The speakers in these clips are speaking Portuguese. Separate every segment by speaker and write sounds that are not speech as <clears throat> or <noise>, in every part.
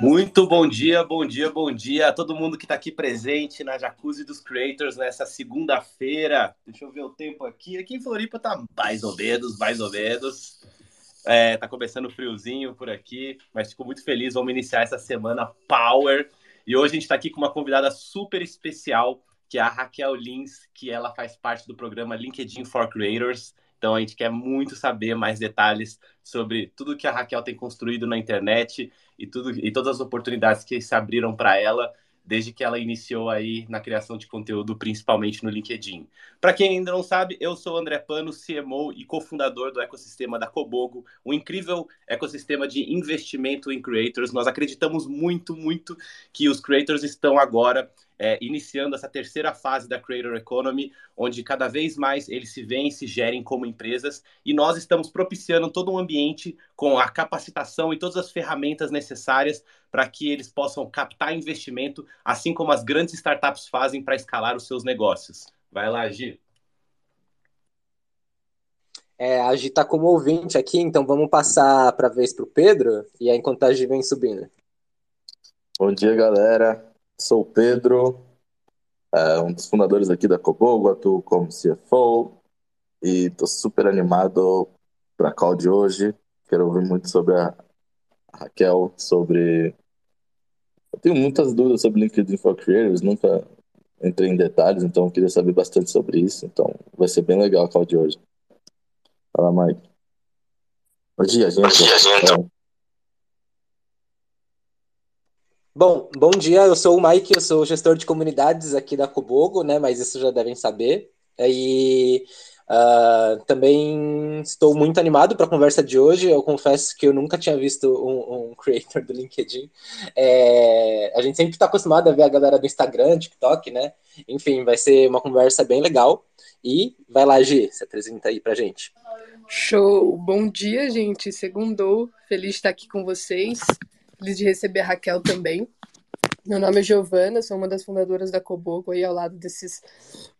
Speaker 1: Muito bom dia, bom dia, bom dia a todo mundo que está aqui presente na Jacuzzi dos Creators nessa segunda-feira. Deixa eu ver o tempo aqui. Aqui em Floripa tá mais ou menos, mais ou menos. É, tá começando friozinho por aqui, mas fico muito feliz. Vamos iniciar essa semana Power. E hoje a gente está aqui com uma convidada super especial, que é a Raquel Lins, que ela faz parte do programa LinkedIn for Creators. Então a gente quer muito saber mais detalhes sobre tudo que a Raquel tem construído na internet e tudo e todas as oportunidades que se abriram para ela desde que ela iniciou aí na criação de conteúdo, principalmente no LinkedIn. Para quem ainda não sabe, eu sou o André Pano, CMO e cofundador do ecossistema da Cobogo, um incrível ecossistema de investimento em creators. Nós acreditamos muito, muito que os creators estão agora é, iniciando essa terceira fase da Creator Economy, onde cada vez mais eles se veem e se gerem como empresas, e nós estamos propiciando todo um ambiente com a capacitação e todas as ferramentas necessárias para que eles possam captar investimento, assim como as grandes startups fazem para escalar os seus negócios. Vai lá, Gi.
Speaker 2: É, a Gi está como ouvinte aqui, então vamos passar para a vez para o Pedro, e aí enquanto a Gi vem subindo.
Speaker 3: Bom dia, galera. Sou o Pedro, é, um dos fundadores aqui da Cobogo, atuo como CFO e estou super animado para a call de hoje. Quero ouvir muito sobre a Raquel, sobre. Eu tenho muitas dúvidas sobre LinkedIn for Creators, nunca entrei em detalhes, então queria saber bastante sobre isso. Então vai ser bem legal a call de hoje. Fala, Mike. Bom dia, gente. Bom dia, gente.
Speaker 2: Bom, bom dia, eu sou o Mike, eu sou gestor de comunidades aqui da Cobogo, né? Mas isso já devem saber. E uh, também estou muito animado para a conversa de hoje. Eu confesso que eu nunca tinha visto um, um creator do LinkedIn. É, a gente sempre está acostumado a ver a galera do Instagram, TikTok, né? Enfim, vai ser uma conversa bem legal. E vai lá, Gi, se apresenta aí pra gente.
Speaker 4: Show! Bom dia, gente. Segundou. Feliz de estar aqui com vocês. Feliz de receber a Raquel também. Meu nome é Giovana, sou uma das fundadoras da Cobogo, aí ao lado desses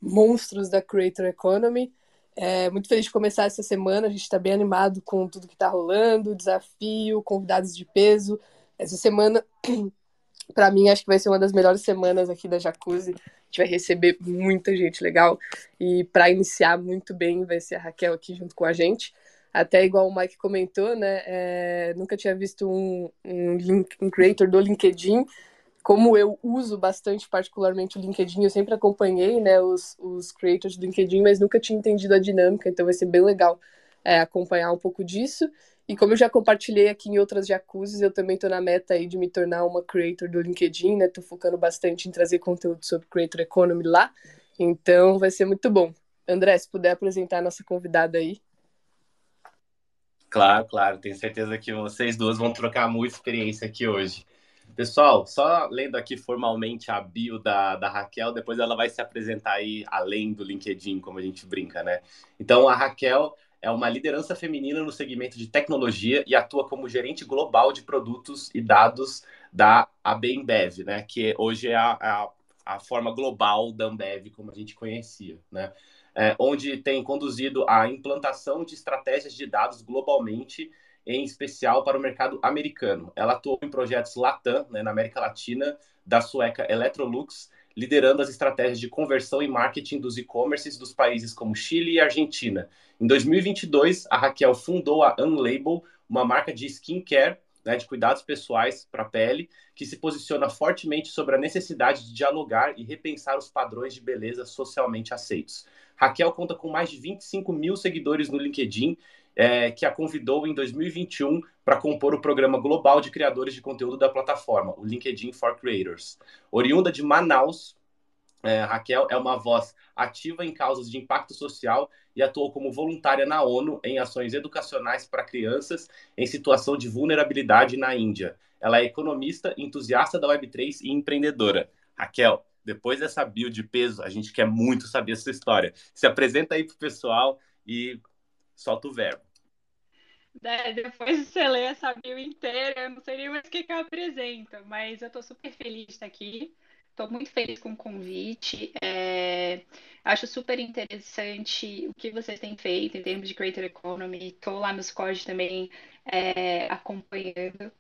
Speaker 4: monstros da Creator Economy. É, muito feliz de começar essa semana, a gente está bem animado com tudo que está rolando, desafio, convidados de peso. Essa semana, <clears throat> para mim, acho que vai ser uma das melhores semanas aqui da Jacuzzi. A gente vai receber muita gente legal e para iniciar muito bem vai ser a Raquel aqui junto com a gente até igual o Mike comentou, né? É, nunca tinha visto um, um, link, um creator do LinkedIn. Como eu uso bastante, particularmente o LinkedIn, eu sempre acompanhei né, os, os creators do LinkedIn, mas nunca tinha entendido a dinâmica, então vai ser bem legal é, acompanhar um pouco disso. E como eu já compartilhei aqui em outras jacuzzis, eu também estou na meta aí de me tornar uma creator do LinkedIn, né? Tô focando bastante em trazer conteúdo sobre Creator Economy lá. Então vai ser muito bom. André, se puder apresentar a nossa convidada aí.
Speaker 1: Claro, claro. Tenho certeza que vocês duas vão trocar muita experiência aqui hoje. Pessoal, só lendo aqui formalmente a bio da, da Raquel, depois ela vai se apresentar aí além do LinkedIn, como a gente brinca, né? Então, a Raquel é uma liderança feminina no segmento de tecnologia e atua como gerente global de produtos e dados da AB Ambev, né? Que hoje é a, a, a forma global da Ambev, como a gente conhecia, né? É, onde tem conduzido a implantação de estratégias de dados globalmente, em especial para o mercado americano. Ela atuou em projetos Latam, né, na América Latina, da sueca Electrolux, liderando as estratégias de conversão e marketing dos e-commerces dos países como Chile e Argentina. Em 2022, a Raquel fundou a Unlabel, uma marca de skincare né, de cuidados pessoais para a pele, que se posiciona fortemente sobre a necessidade de dialogar e repensar os padrões de beleza socialmente aceitos. Raquel conta com mais de 25 mil seguidores no LinkedIn, é, que a convidou em 2021 para compor o programa global de criadores de conteúdo da plataforma, o LinkedIn for Creators. Oriunda de Manaus, é, Raquel é uma voz ativa em causas de impacto social e atuou como voluntária na ONU em ações educacionais para crianças em situação de vulnerabilidade na Índia. Ela é economista, entusiasta da Web3 e empreendedora. Raquel, depois dessa bio de peso, a gente quer muito saber essa história. Se apresenta aí pro pessoal e solta o verbo.
Speaker 5: É, depois de você ler essa bio inteira, eu não sei nem mais o que, que eu apresento, mas eu estou super feliz de estar aqui. Estou muito feliz com o convite. É, acho super interessante o que vocês têm feito em termos de Creator Economy. Estou lá no Squad também é, acompanhando.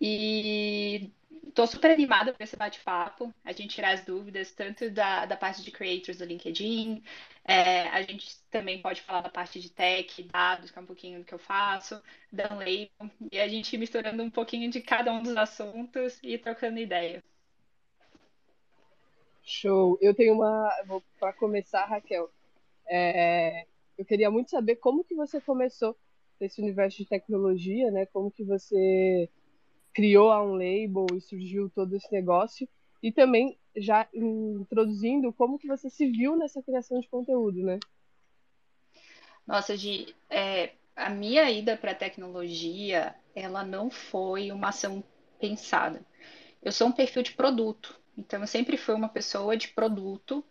Speaker 5: E estou super animada para esse bate-papo, a gente tirar as dúvidas tanto da, da parte de creators do LinkedIn, é, a gente também pode falar da parte de tech, dados, que é um pouquinho do que eu faço, da label, e a gente misturando um pouquinho de cada um dos assuntos e trocando ideia.
Speaker 4: Show. Eu tenho uma. Para começar, Raquel, é, eu queria muito saber como que você começou nesse universo de tecnologia, né? Como que você criou a um label e surgiu todo esse negócio e também já introduzindo como que você se viu nessa criação de conteúdo, né?
Speaker 5: Nossa, Gi, é, a minha ida para a tecnologia, ela não foi uma ação pensada. Eu sou um perfil de produto, então eu sempre fui uma pessoa de produto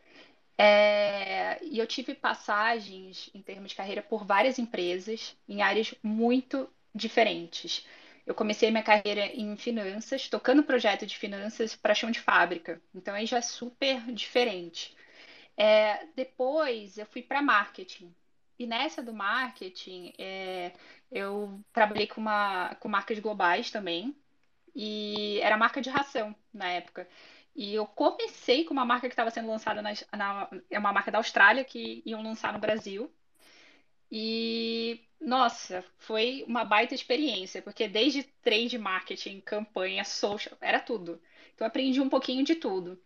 Speaker 5: é, e eu tive passagens em termos de carreira por várias empresas em áreas muito diferentes. Eu comecei minha carreira em finanças, tocando projeto de finanças para chão de fábrica. Então aí já é super diferente. É, depois eu fui para marketing. E nessa do marketing, é, eu trabalhei com, uma, com marcas globais também. E era marca de ração na época. E eu comecei com uma marca que estava sendo lançada na, na, é uma marca da Austrália que iam lançar no Brasil. E nossa, foi uma baita experiência, porque desde trade marketing, campanha, social, era tudo. Então aprendi um pouquinho de tudo.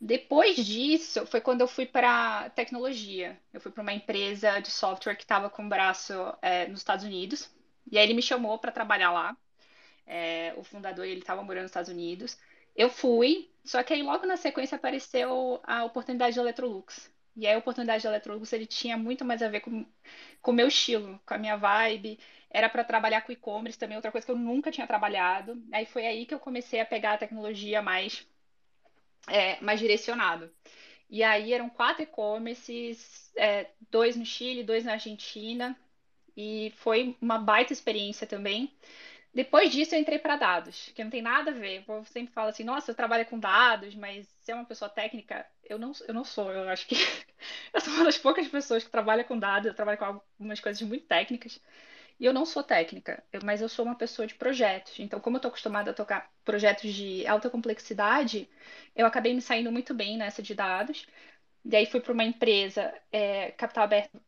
Speaker 5: Depois disso, foi quando eu fui para tecnologia. Eu fui para uma empresa de software que estava com o braço é, nos Estados Unidos. E aí ele me chamou para trabalhar lá. É, o fundador ele estava morando nos Estados Unidos. Eu fui, só que aí logo na sequência apareceu a oportunidade de Electrolux. E aí a oportunidade de Electrolux ele tinha muito mais a ver com o meu estilo, com a minha vibe. Era para trabalhar com e-commerce também, outra coisa que eu nunca tinha trabalhado. Aí foi aí que eu comecei a pegar a tecnologia mais, é, mais direcionado. E aí eram quatro e-commerces, é, dois no Chile, dois na Argentina. E foi uma baita experiência também. Depois disso, eu entrei para dados, que não tem nada a ver. Eu sempre falo assim, nossa, eu trabalho com dados, mas se é uma pessoa técnica, eu não, eu não sou. Eu acho que <laughs> eu sou uma das poucas pessoas que trabalha com dados, eu trabalho com algumas coisas muito técnicas. E eu não sou técnica, mas eu sou uma pessoa de projetos. Então, como eu estou acostumada a tocar projetos de alta complexidade, eu acabei me saindo muito bem nessa de dados. E aí fui para uma empresa, é, capital aberto,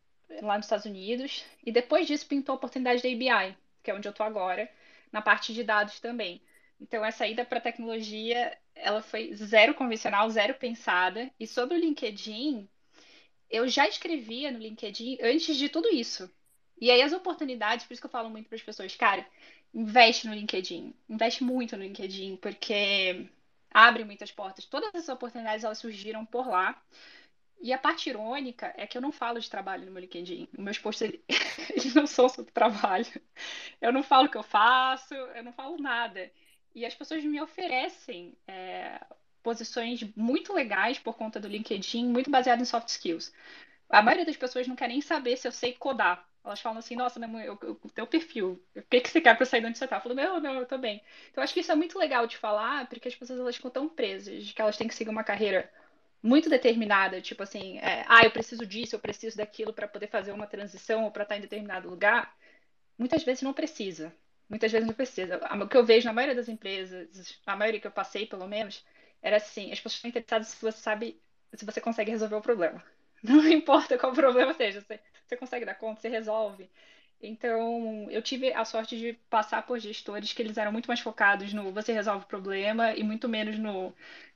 Speaker 5: lá nos Estados Unidos. E depois disso pintou a oportunidade da ABI, que é onde eu estou agora na parte de dados também. Então, essa ida para a tecnologia, ela foi zero convencional, zero pensada. E sobre o LinkedIn, eu já escrevia no LinkedIn antes de tudo isso. E aí as oportunidades, por isso que eu falo muito para as pessoas, cara, investe no LinkedIn, investe muito no LinkedIn, porque abre muitas portas. Todas essas oportunidades elas surgiram por lá. E a parte irônica é que eu não falo de trabalho no meu LinkedIn. Meus posts, <laughs> eles não são sobre trabalho. Eu não falo o que eu faço, eu não falo nada. E as pessoas me oferecem é, posições muito legais por conta do LinkedIn, muito baseado em soft skills. A maioria das pessoas não quer nem saber se eu sei codar. Elas falam assim, nossa, meu, eu, eu, teu perfil, o que, que você quer para sair de onde você tá? Eu falo, não, não, eu tô bem. Então, eu acho que isso é muito legal de falar, porque as pessoas elas ficam tão presas, que elas têm que seguir uma carreira muito determinada, tipo assim, é, ah, eu preciso disso, eu preciso daquilo para poder fazer uma transição ou para estar em determinado lugar, muitas vezes não precisa. Muitas vezes não precisa. O que eu vejo na maioria das empresas, a maioria que eu passei, pelo menos, era assim, as pessoas estão interessadas se você sabe, se você consegue resolver o problema. <laughs> Não importa qual problema seja, você, você consegue dar conta, você resolve. Então, eu tive a sorte de passar por gestores que eles eram muito mais focados no você resolve o problema e muito menos no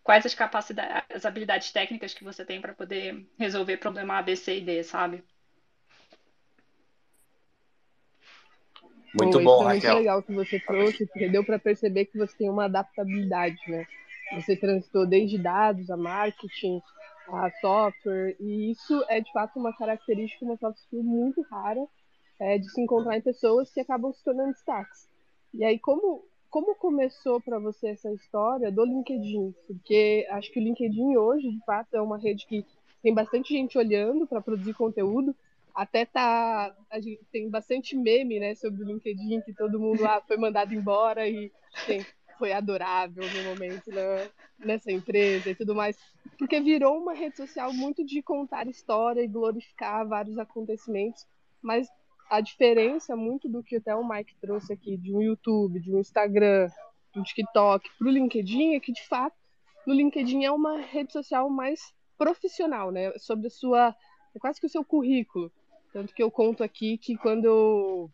Speaker 5: quais as capacidades, as habilidades técnicas que você tem para poder resolver problema A, B, C e D, sabe?
Speaker 1: Muito bom, bom
Speaker 4: é
Speaker 1: Raquel.
Speaker 4: Muito legal que você trouxe, porque deu para perceber que você tem uma adaptabilidade, né? Você transitou desde dados a marketing, a software, e isso é de fato uma característica, uma soft skill muito rara é, de se encontrar em pessoas que acabam se tornando destaques. E aí, como como começou para você essa história do LinkedIn? Porque acho que o LinkedIn hoje, de fato, é uma rede que tem bastante gente olhando para produzir conteúdo. Até tá, a gente tem bastante meme, né, sobre o LinkedIn que todo mundo lá foi mandado embora e assim, foi adorável no momento né, nessa empresa e tudo mais, porque virou uma rede social muito de contar história e glorificar vários acontecimentos, mas a diferença muito do que até o Mike trouxe aqui de um YouTube, de um Instagram, para o TikTok, para o LinkedIn, é que de fato no LinkedIn é uma rede social mais profissional, né? Sobre a sua, é quase que o seu currículo. Tanto que eu conto aqui que quando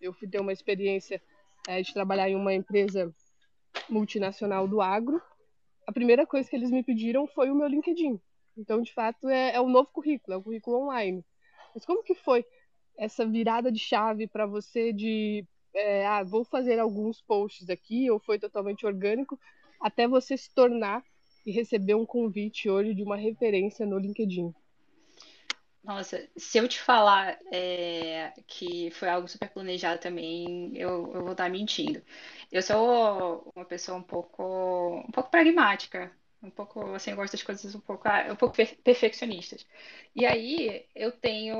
Speaker 4: eu, fui ter uma experiência é, de trabalhar em uma empresa multinacional do agro, a primeira coisa que eles me pediram foi o meu LinkedIn. Então, de fato, é, é o novo currículo, é o currículo online. Mas como que foi essa virada de chave para você de é, ah, vou fazer alguns posts aqui, ou foi totalmente orgânico, até você se tornar e receber um convite hoje de uma referência no LinkedIn?
Speaker 5: Nossa, se eu te falar é, que foi algo super planejado também, eu, eu vou estar mentindo. Eu sou uma pessoa um pouco, um pouco pragmática, um pouco assim, eu gosto das coisas um pouco, um pouco perfeccionistas. E aí eu tenho,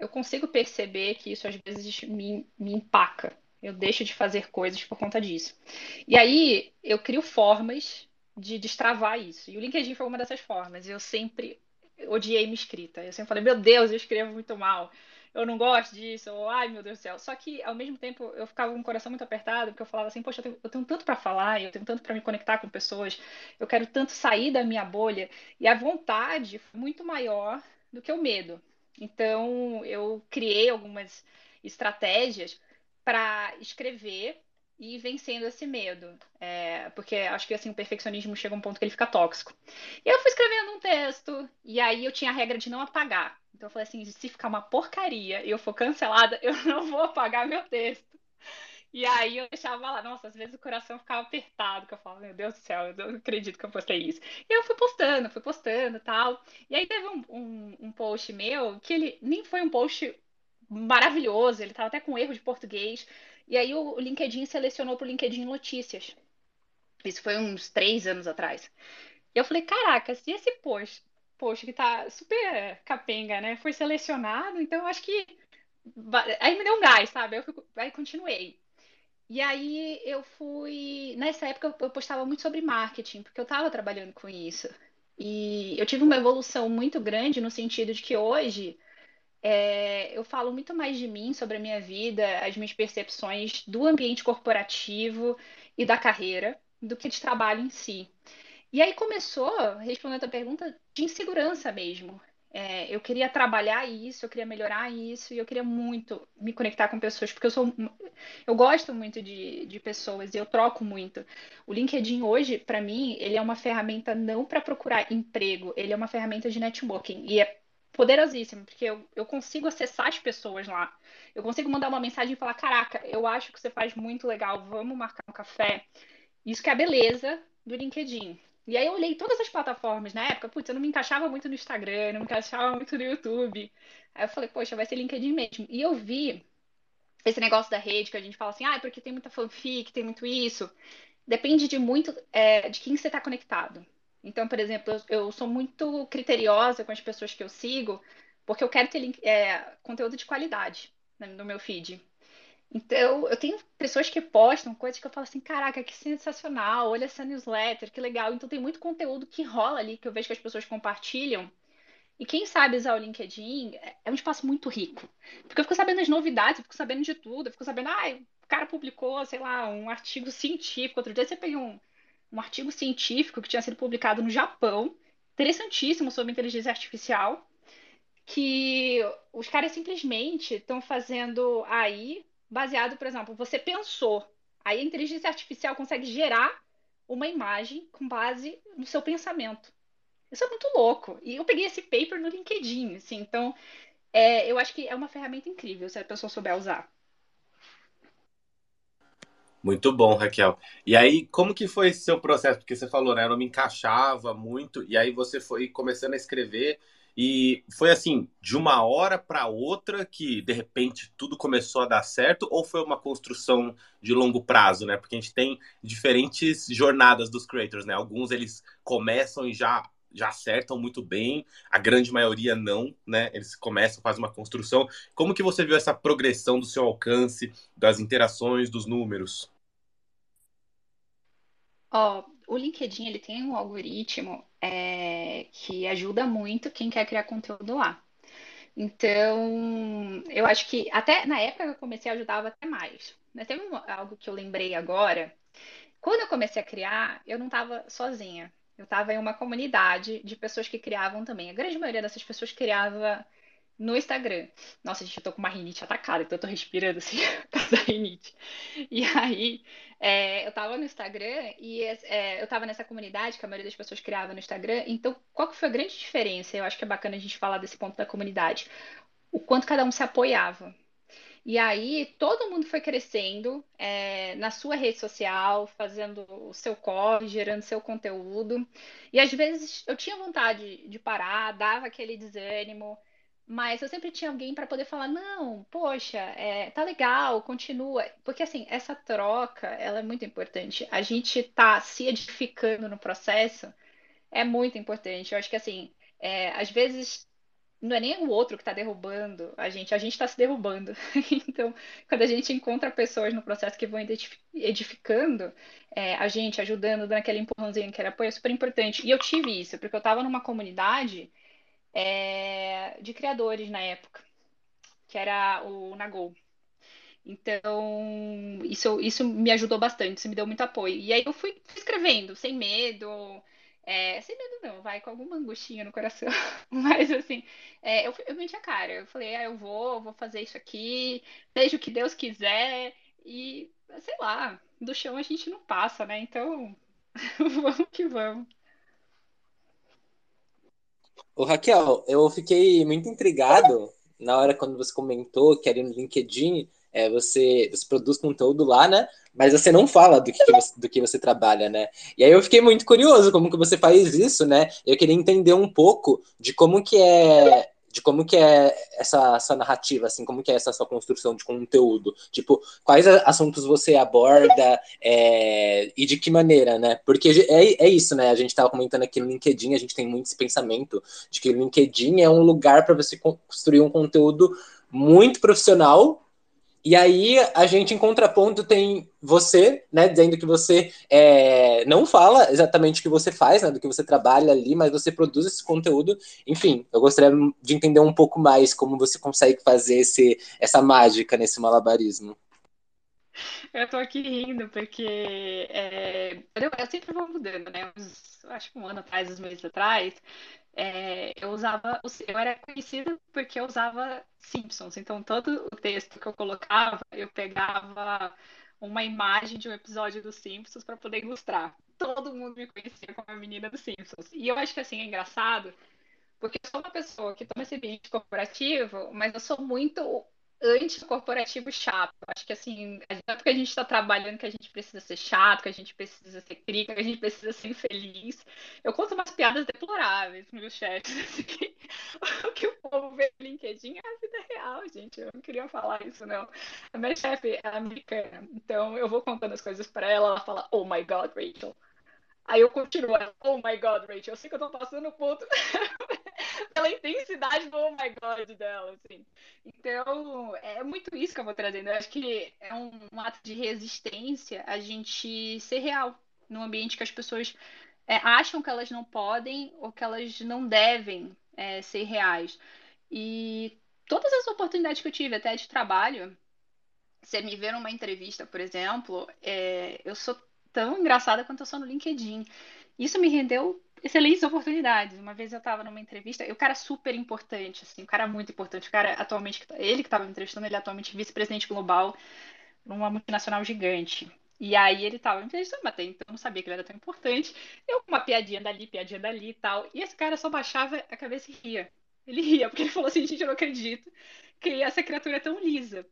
Speaker 5: eu consigo perceber que isso às vezes me, me empaca. Eu deixo de fazer coisas por conta disso. E aí eu crio formas de destravar isso. E o LinkedIn foi uma dessas formas. Eu sempre odiei minha escrita. Eu sempre falei, meu Deus, eu escrevo muito mal. Eu não gosto disso. Ou, ai, meu Deus do céu. Só que, ao mesmo tempo, eu ficava com o coração muito apertado, porque eu falava assim, poxa, eu tenho, eu tenho tanto para falar, eu tenho tanto para me conectar com pessoas, eu quero tanto sair da minha bolha. E a vontade foi muito maior do que o medo. Então, eu criei algumas estratégias para escrever e vencendo esse medo. É, porque acho que assim, o perfeccionismo chega a um ponto que ele fica tóxico. E eu fui escrevendo um texto, e aí eu tinha a regra de não apagar. Então eu falei assim, se ficar uma porcaria e eu for cancelada, <laughs> eu não vou apagar meu texto. E aí eu deixava lá, nossa, às vezes o coração ficava apertado, que eu falava, meu Deus do céu, eu não acredito que eu postei isso. E eu fui postando, fui postando tal. E aí teve um, um, um post meu que ele nem foi um post maravilhoso, ele tava até com erro de português, e aí o LinkedIn selecionou para o LinkedIn Notícias. Isso foi uns três anos atrás. E eu falei, caraca, se esse post, post que tá super capenga, né, foi selecionado, então eu acho que. Aí me deu um gás, sabe? Eu fui... Aí continuei. E aí eu fui. Nessa época eu postava muito sobre marketing, porque eu estava trabalhando com isso. E eu tive uma evolução muito grande no sentido de que hoje é, eu falo muito mais de mim, sobre a minha vida, as minhas percepções do ambiente corporativo e da carreira, do que de trabalho em si. E aí começou, respondendo a pergunta, de insegurança mesmo. É, eu queria trabalhar isso, eu queria melhorar isso, e eu queria muito me conectar com pessoas, porque eu sou, eu gosto muito de, de pessoas e eu troco muito. O LinkedIn hoje, para mim, ele é uma ferramenta não para procurar emprego, ele é uma ferramenta de networking. E é poderosíssimo, porque eu, eu consigo acessar as pessoas lá. Eu consigo mandar uma mensagem e falar: Caraca, eu acho que você faz muito legal, vamos marcar um café. Isso que é a beleza do LinkedIn. E aí eu olhei todas as plataformas na época, putz, eu não me encaixava muito no Instagram, não me encaixava muito no YouTube. Aí eu falei, poxa, vai ser LinkedIn mesmo. E eu vi esse negócio da rede que a gente fala assim, ah, é porque tem muita fanfic, tem muito isso. Depende de muito é, de quem você está conectado. Então, por exemplo, eu, sou muito criteriosa com as pessoas que eu sigo, porque eu quero ter é, conteúdo de qualidade né, no meu feed. Então, eu tenho pessoas que postam coisas que eu falo assim, caraca, que sensacional, olha essa newsletter, que legal. Então, tem muito conteúdo que rola ali, que eu vejo que as pessoas compartilham. E quem sabe usar o LinkedIn é, é um espaço muito rico. Porque eu fico sabendo as novidades, eu fico sabendo de tudo, eu fico sabendo, ah, o cara publicou, sei lá, um artigo científico. Outro dia você pegou um, um artigo científico que tinha sido publicado no Japão, interessantíssimo sobre inteligência artificial, que os caras simplesmente estão fazendo aí, baseado, por exemplo, você pensou, aí a inteligência artificial consegue gerar uma imagem com base no seu pensamento. Isso é muito louco. E eu peguei esse paper no LinkedIn, assim, então é, eu acho que é uma ferramenta incrível se a pessoa souber usar.
Speaker 1: Muito bom, Raquel. E aí, como que foi esse seu processo? Porque você falou, né? Eu não me encaixava muito, e aí você foi começando a escrever, e foi assim, de uma hora para outra que de repente tudo começou a dar certo, ou foi uma construção de longo prazo, né? Porque a gente tem diferentes jornadas dos creators, né? Alguns eles começam e já já acertam muito bem, a grande maioria não, né? Eles começam, fazem uma construção. Como que você viu essa progressão do seu alcance, das interações, dos números?
Speaker 5: Ó, o LinkedIn ele tem um algoritmo é, que ajuda muito quem quer criar conteúdo lá. Então, eu acho que até na época que eu comecei ajudava até mais. Mas teve um, algo que eu lembrei agora, Quando eu comecei a criar, eu não estava sozinha. Eu estava em uma comunidade de pessoas que criavam também. A grande maioria dessas pessoas criava no Instagram. Nossa, gente, eu tô com uma rinite atacada, então eu tô respirando assim, <laughs> por causa da rinite. E aí, é, eu tava no Instagram e é, eu tava nessa comunidade que a maioria das pessoas criava no Instagram. Então, qual que foi a grande diferença? Eu acho que é bacana a gente falar desse ponto da comunidade. O quanto cada um se apoiava. E aí, todo mundo foi crescendo é, na sua rede social, fazendo o seu corre, gerando seu conteúdo. E às vezes eu tinha vontade de parar, dava aquele desânimo. Mas eu sempre tinha alguém para poder falar, não, poxa, é, tá legal, continua. Porque assim, essa troca, ela é muito importante. A gente tá se edificando no processo é muito importante. Eu acho que assim, é, às vezes não é nem o outro que está derrubando a gente, a gente está se derrubando. <laughs> então, quando a gente encontra pessoas no processo que vão edificando é, a gente, ajudando, dando aquele empurrãozinho, aquele apoio, é super importante. E eu tive isso, porque eu estava numa comunidade é, de criadores na época, que era o Nagol. Então, isso, isso me ajudou bastante, isso me deu muito apoio. E aí eu fui escrevendo, sem medo, é, sem medo não, vai com alguma angustinha no coração. <laughs> Mas assim, é, eu, eu meti a cara. Eu falei, ah, eu vou, vou fazer isso aqui, seja o que Deus quiser. E, sei lá, do chão a gente não passa, né? Então, <laughs> vamos que vamos.
Speaker 2: Ô, Raquel, eu fiquei muito intrigado na hora quando você comentou que ali no LinkedIn é, você, você produz conteúdo lá, né? Mas você não fala do que, que você, do que você trabalha, né? E aí eu fiquei muito curioso como que você faz isso, né? Eu queria entender um pouco de como que é de como que é essa, essa narrativa, assim, como que é essa sua construção de conteúdo. Tipo, quais assuntos você aborda é, e de que maneira, né? Porque é, é isso, né? A gente estava comentando aqui no LinkedIn, a gente tem muito esse pensamento de que o LinkedIn é um lugar para você construir um conteúdo muito profissional e aí a gente em contraponto tem você, né, dizendo que você é, não fala exatamente o que você faz, né, do que você trabalha ali, mas você produz esse conteúdo. Enfim, eu gostaria de entender um pouco mais como você consegue fazer esse, essa mágica nesse malabarismo.
Speaker 5: Eu tô aqui rindo porque é, eu, eu, sempre vou mudando, né? Uns, acho que um ano atrás, uns meses atrás, é, eu usava, eu era conhecida porque eu usava Simpsons. Então, todo o texto que eu colocava, eu pegava uma imagem de um episódio dos Simpsons para poder ilustrar. Todo mundo me conhecia como a menina dos Simpsons. E eu acho que assim é engraçado, porque eu sou uma pessoa que toma esse ambiente corporativo, mas eu sou muito anticorporativo chato. Acho que assim, não é porque a gente está trabalhando que a gente precisa ser chato, que a gente precisa ser crítico, que a gente precisa ser infeliz. Eu conto umas piadas deploráveis nos meus chats. <laughs> Assim, o que o povo vê no LinkedIn é a vida real, gente. Eu não queria falar isso, não. A minha chefe é americana, então eu vou contando as coisas para ela, ela fala, oh my god, Rachel. Aí eu continuo, oh my god, Rachel, eu sei que eu tô passando ponto <laughs> pela intensidade do oh my god dela, assim. Então, é muito isso que eu vou trazendo. Eu acho que é um, um ato de resistência a gente ser real num ambiente que as pessoas é, acham que elas não podem ou que elas não devem é, ser reais. E todas as oportunidades que eu tive, até de trabalho, você me vê numa entrevista, por exemplo, é, eu sou tão engraçada quanto eu sou no LinkedIn. Isso me rendeu excelentes oportunidades. Uma vez eu estava numa entrevista, e o cara super importante, assim, o cara muito importante. O cara atualmente, ele que estava me entrevistando, ele é atualmente vice-presidente global numa multinacional gigante. E aí ele tava me entrevistando, mas então eu não sabia que ele era tão importante. Eu uma piadinha dali, piadinha dali e tal. E esse cara só baixava a cabeça e ria. Ele ria, porque ele falou assim, gente, eu não acredito que essa criatura é tão lisa.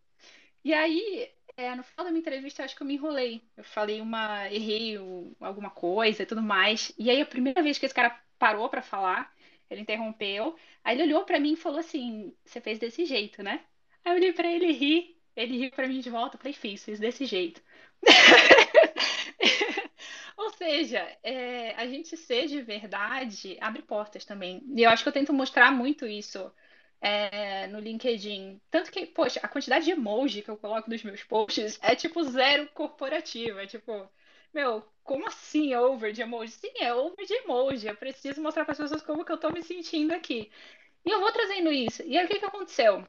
Speaker 5: E aí, é, no final da minha entrevista, acho que eu me enrolei. Eu falei uma. errei alguma coisa e tudo mais. E aí, a primeira vez que esse cara parou para falar, ele interrompeu. Aí ele olhou para mim e falou assim: Você fez desse jeito, né? Aí eu olhei pra ele e ri. Ele riu pra mim de volta. Eu falei: Fiz, fiz desse jeito. <laughs> Ou seja, é, a gente ser de verdade abre portas também. E eu acho que eu tento mostrar muito isso é, no LinkedIn. Tanto que, poxa, a quantidade de emoji que eu coloco nos meus posts é tipo zero corporativo. É tipo, meu, como assim over de emoji? Sim, é over de emoji. Eu preciso mostrar para as pessoas como que eu tô me sentindo aqui. E eu vou trazendo isso. E aí o que, que aconteceu?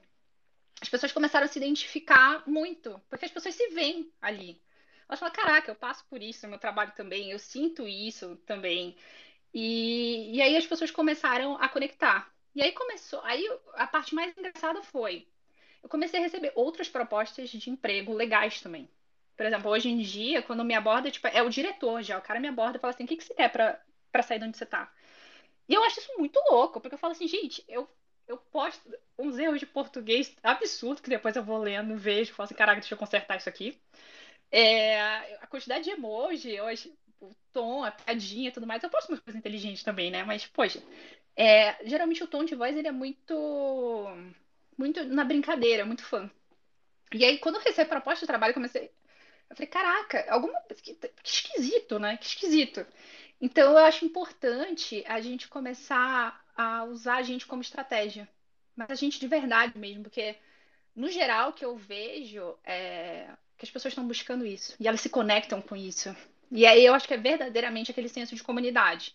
Speaker 5: As pessoas começaram a se identificar muito, porque as pessoas se veem ali. elas falam, caraca, eu passo por isso no meu trabalho também, eu sinto isso também. E, e aí as pessoas começaram a conectar. E aí começou, aí a parte mais engraçada foi, eu comecei a receber outras propostas de emprego legais também. Por exemplo, hoje em dia, quando me aborda, tipo, é o diretor já, o cara me aborda e fala assim, o que, que você quer pra, pra sair de onde você tá? E eu acho isso muito louco, porque eu falo assim, gente, eu, eu posto uns erros de português absurdo que depois eu vou lendo, vejo, falo assim, caraca, deixa eu consertar isso aqui. É, a quantidade de emoji, hoje, o tom, a piadinha e tudo mais, eu posto umas coisas inteligentes também, né? Mas, poxa, é, geralmente o tom de voz ele é muito, muito na brincadeira, muito fã. E aí, quando eu recebi a proposta de trabalho, eu comecei. Eu falei, caraca, alguma. Que, que esquisito, né? Que esquisito. Então, eu acho importante a gente começar a usar a gente como estratégia. Mas a gente de verdade mesmo, porque, no geral, o que eu vejo é que as pessoas estão buscando isso. E elas se conectam com isso. E aí eu acho que é verdadeiramente aquele senso de comunidade.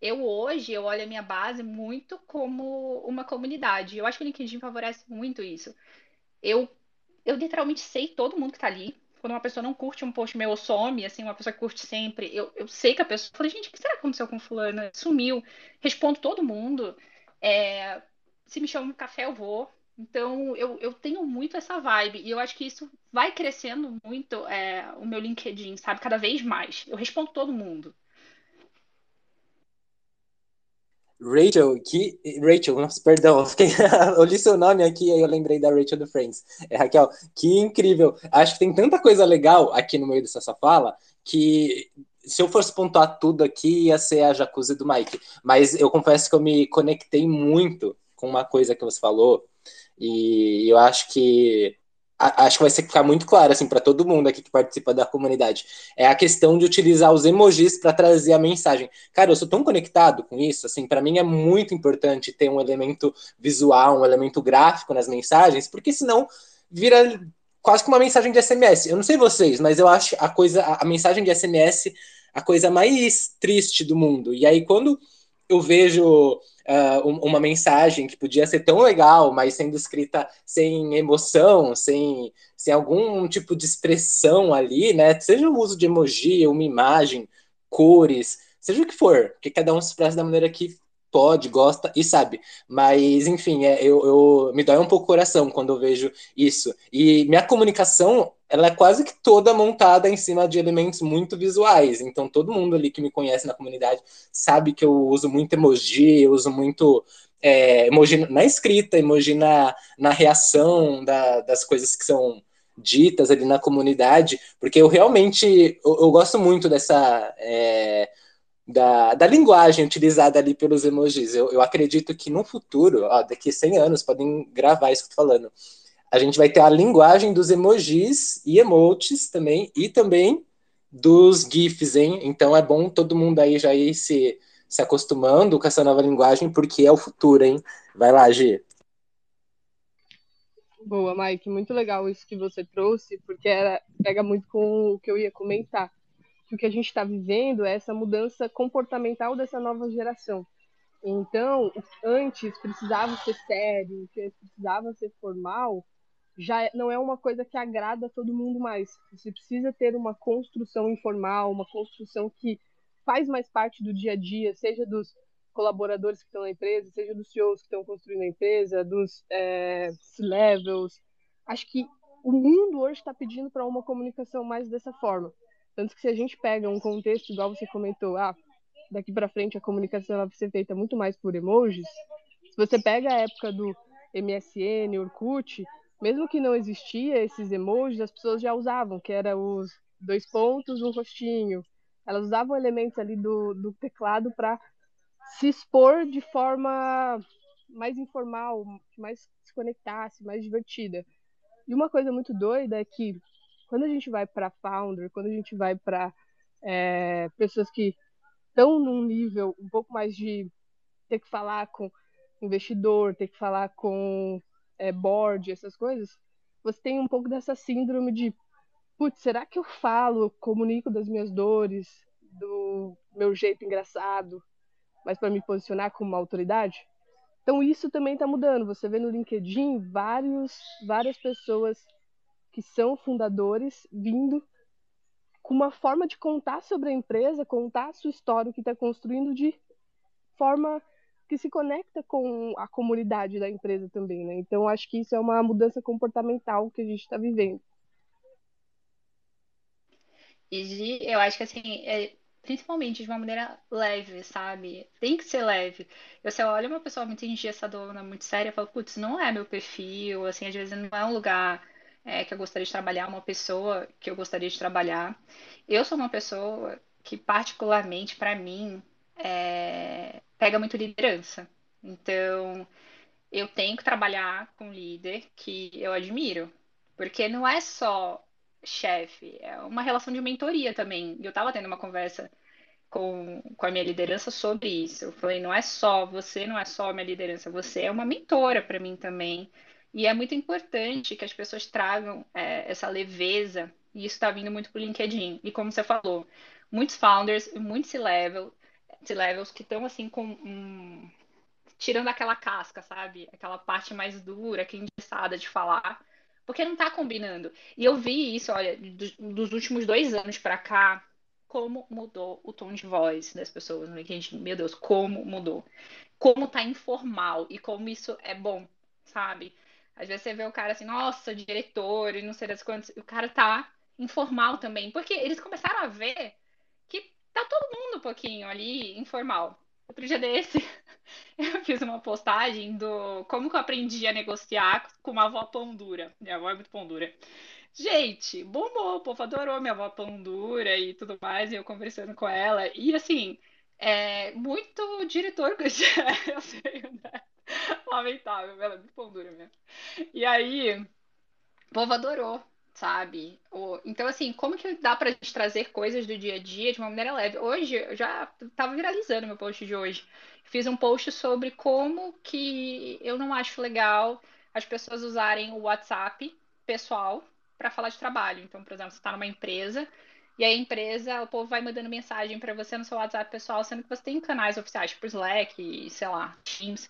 Speaker 5: Eu hoje, eu olho a minha base muito como uma comunidade. Eu acho que o LinkedIn favorece muito isso. Eu, eu literalmente sei todo mundo que está ali quando uma pessoa não curte um post meu ou some, assim, uma pessoa que curte sempre, eu, eu sei que a pessoa. Falei, gente, o que será que aconteceu com fulana? Sumiu. Respondo todo mundo. É, se me chama um café, eu vou. Então, eu, eu tenho muito essa vibe. E eu acho que isso vai crescendo muito é, o meu LinkedIn, sabe? Cada vez mais. Eu respondo todo mundo.
Speaker 2: Rachel, que. Rachel, nossa, perdão, eu, fiquei... <laughs> eu li seu nome aqui e eu lembrei da Rachel do Friends. É, Raquel, que incrível. Acho que tem tanta coisa legal aqui no meio dessa fala que se eu fosse pontuar tudo aqui ia ser a jacuzzi do Mike. Mas eu confesso que eu me conectei muito com uma coisa que você falou e eu acho que acho que vai ficar muito claro assim para todo mundo aqui que participa da comunidade. É a questão de utilizar os emojis para trazer a mensagem. Cara, eu sou tão conectado com isso, assim, para mim é muito importante ter um elemento visual, um elemento gráfico nas mensagens, porque senão vira quase que uma mensagem de SMS. Eu não sei vocês, mas eu acho a coisa a, a mensagem de SMS a coisa mais triste do mundo. E aí quando eu vejo uh, uma mensagem que podia ser tão legal, mas sendo escrita sem emoção, sem, sem algum tipo de expressão ali, né? Seja o uso de emoji, uma imagem, cores, seja o que for, porque cada um se expressa da maneira que pode, gosta e sabe. Mas, enfim, é, eu, eu me dói um pouco o coração quando eu vejo isso. E minha comunicação, ela é quase que toda montada em cima de elementos muito visuais. Então, todo mundo ali que me conhece na comunidade sabe que eu uso muito emoji, eu uso muito é, emoji na escrita, emoji na, na reação da, das coisas que são ditas ali na comunidade, porque eu realmente eu, eu gosto muito dessa é, da, da linguagem utilizada ali pelos emojis. Eu, eu acredito que no futuro, ó, daqui a 100 anos, podem gravar isso que eu tô falando, a gente vai ter a linguagem dos emojis e emotes também, e também dos GIFs, hein? Então é bom todo mundo aí já ir se, se acostumando com essa nova linguagem, porque é o futuro, hein? Vai lá, G.
Speaker 4: Boa, Mike, muito legal isso que você trouxe, porque era, pega muito com o que eu ia comentar que o que a gente está vivendo é essa mudança comportamental dessa nova geração. Então, antes precisava ser sério, precisava ser formal, já é, não é uma coisa que agrada a todo mundo mais. Você precisa ter uma construção informal, uma construção que faz mais parte do dia a dia, seja dos colaboradores que estão na empresa, seja dos CEOs que estão construindo a empresa, dos é, C-levels. Acho que o mundo hoje está pedindo para uma comunicação mais dessa forma. Tanto que se a gente pega um contexto, igual você comentou, ah, daqui para frente a comunicação vai ser feita muito mais por emojis. Se você pega a época do MSN, Orkut, mesmo que não existia esses emojis, as pessoas já usavam, que era os dois pontos, um rostinho. Elas usavam elementos ali do, do teclado para se expor de forma mais informal, mais se conectasse, mais divertida. E uma coisa muito doida é que quando a gente vai para founder, quando a gente vai para é, pessoas que estão num nível um pouco mais de ter que falar com investidor, ter que falar com é, board, essas coisas, você tem um pouco dessa síndrome de, putz, será que eu falo, comunico das minhas dores, do meu jeito engraçado, mas para me posicionar como uma autoridade? Então isso também está mudando. Você vê no LinkedIn vários, várias pessoas que são fundadores vindo com uma forma de contar sobre a empresa, contar a sua história, o que está construindo de forma que se conecta com a comunidade da empresa também, né? Então acho que isso é uma mudança comportamental que a gente está vivendo.
Speaker 5: E eu acho que assim, é, principalmente de uma maneira leve, sabe? Tem que ser leve. Eu, se eu olho uma pessoa muito engessadona, muito séria, eu falo, putz, não é meu perfil, assim, às vezes não é um lugar é, que eu gostaria de trabalhar, uma pessoa que eu gostaria de trabalhar. Eu sou uma pessoa que, particularmente, para mim, é, pega muito liderança. Então, eu tenho que trabalhar com um líder que eu admiro. Porque não é só chefe, é uma relação de mentoria também. Eu estava tendo uma conversa com, com a minha liderança sobre isso. Eu falei, não é só, você não é só minha liderança, você é uma mentora para mim também. E é muito importante que as pessoas tragam é, essa leveza, e isso está vindo muito para o LinkedIn. E como você falou, muitos founders, muitos C-level, C-levels que estão assim com um, tirando aquela casca, sabe? Aquela parte mais dura, que é engessada de falar, porque não está combinando. E eu vi isso, olha, dos, dos últimos dois anos para cá, como mudou o tom de voz das pessoas no LinkedIn. Meu Deus, como mudou. Como tá informal e como isso é bom, sabe? Às vezes você vê o cara assim, nossa, diretor e não sei das quantas. O cara tá informal também. Porque eles começaram a ver tá todo mundo um pouquinho ali informal. Outro dia desse, <laughs> eu fiz uma postagem do como que eu aprendi a negociar com uma avó pão dura. Minha avó é muito pão dura. Gente, bombou, o povo adorou minha avó pão dura e tudo mais, e eu conversando com ela. E assim, é muito diretor que eu <laughs> sei, né? <laughs> Lamentável, ela é muito pão dura mesmo. E aí, o povo adorou sabe? Então, assim, como que dá pra gente trazer coisas do dia a dia de uma maneira leve? Hoje, eu já tava viralizando meu post de hoje. Fiz um post sobre como que eu não acho legal as pessoas usarem o WhatsApp pessoal para falar de trabalho. Então, por exemplo, você está numa empresa e a empresa, o povo vai mandando mensagem para você no seu WhatsApp pessoal, sendo que você tem canais oficiais, tipo Slack, sei lá, Teams.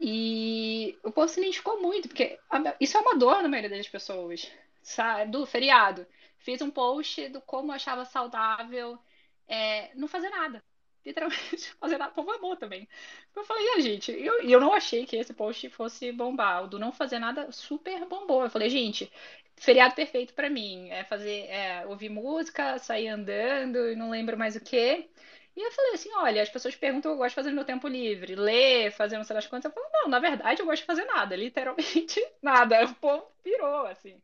Speaker 5: E o povo se identificou muito, porque isso é uma dor na maioria das pessoas do feriado. Fiz um post do como achava saudável é, não fazer nada. <laughs> Literalmente, fazer nada. Por favor, também. Eu falei, ah, gente, e eu, eu não achei que esse post fosse bombar. O do não fazer nada super bombou. Eu falei, gente, feriado perfeito para mim. É fazer, é, ouvir música, sair andando e não lembro mais o que. E eu falei assim, olha, as pessoas perguntam o que eu gosto de fazer no meu tempo livre, ler, fazer não sei das quantas. Eu falo, não, na verdade eu gosto de fazer nada, literalmente <laughs> nada. O povo pirou, assim.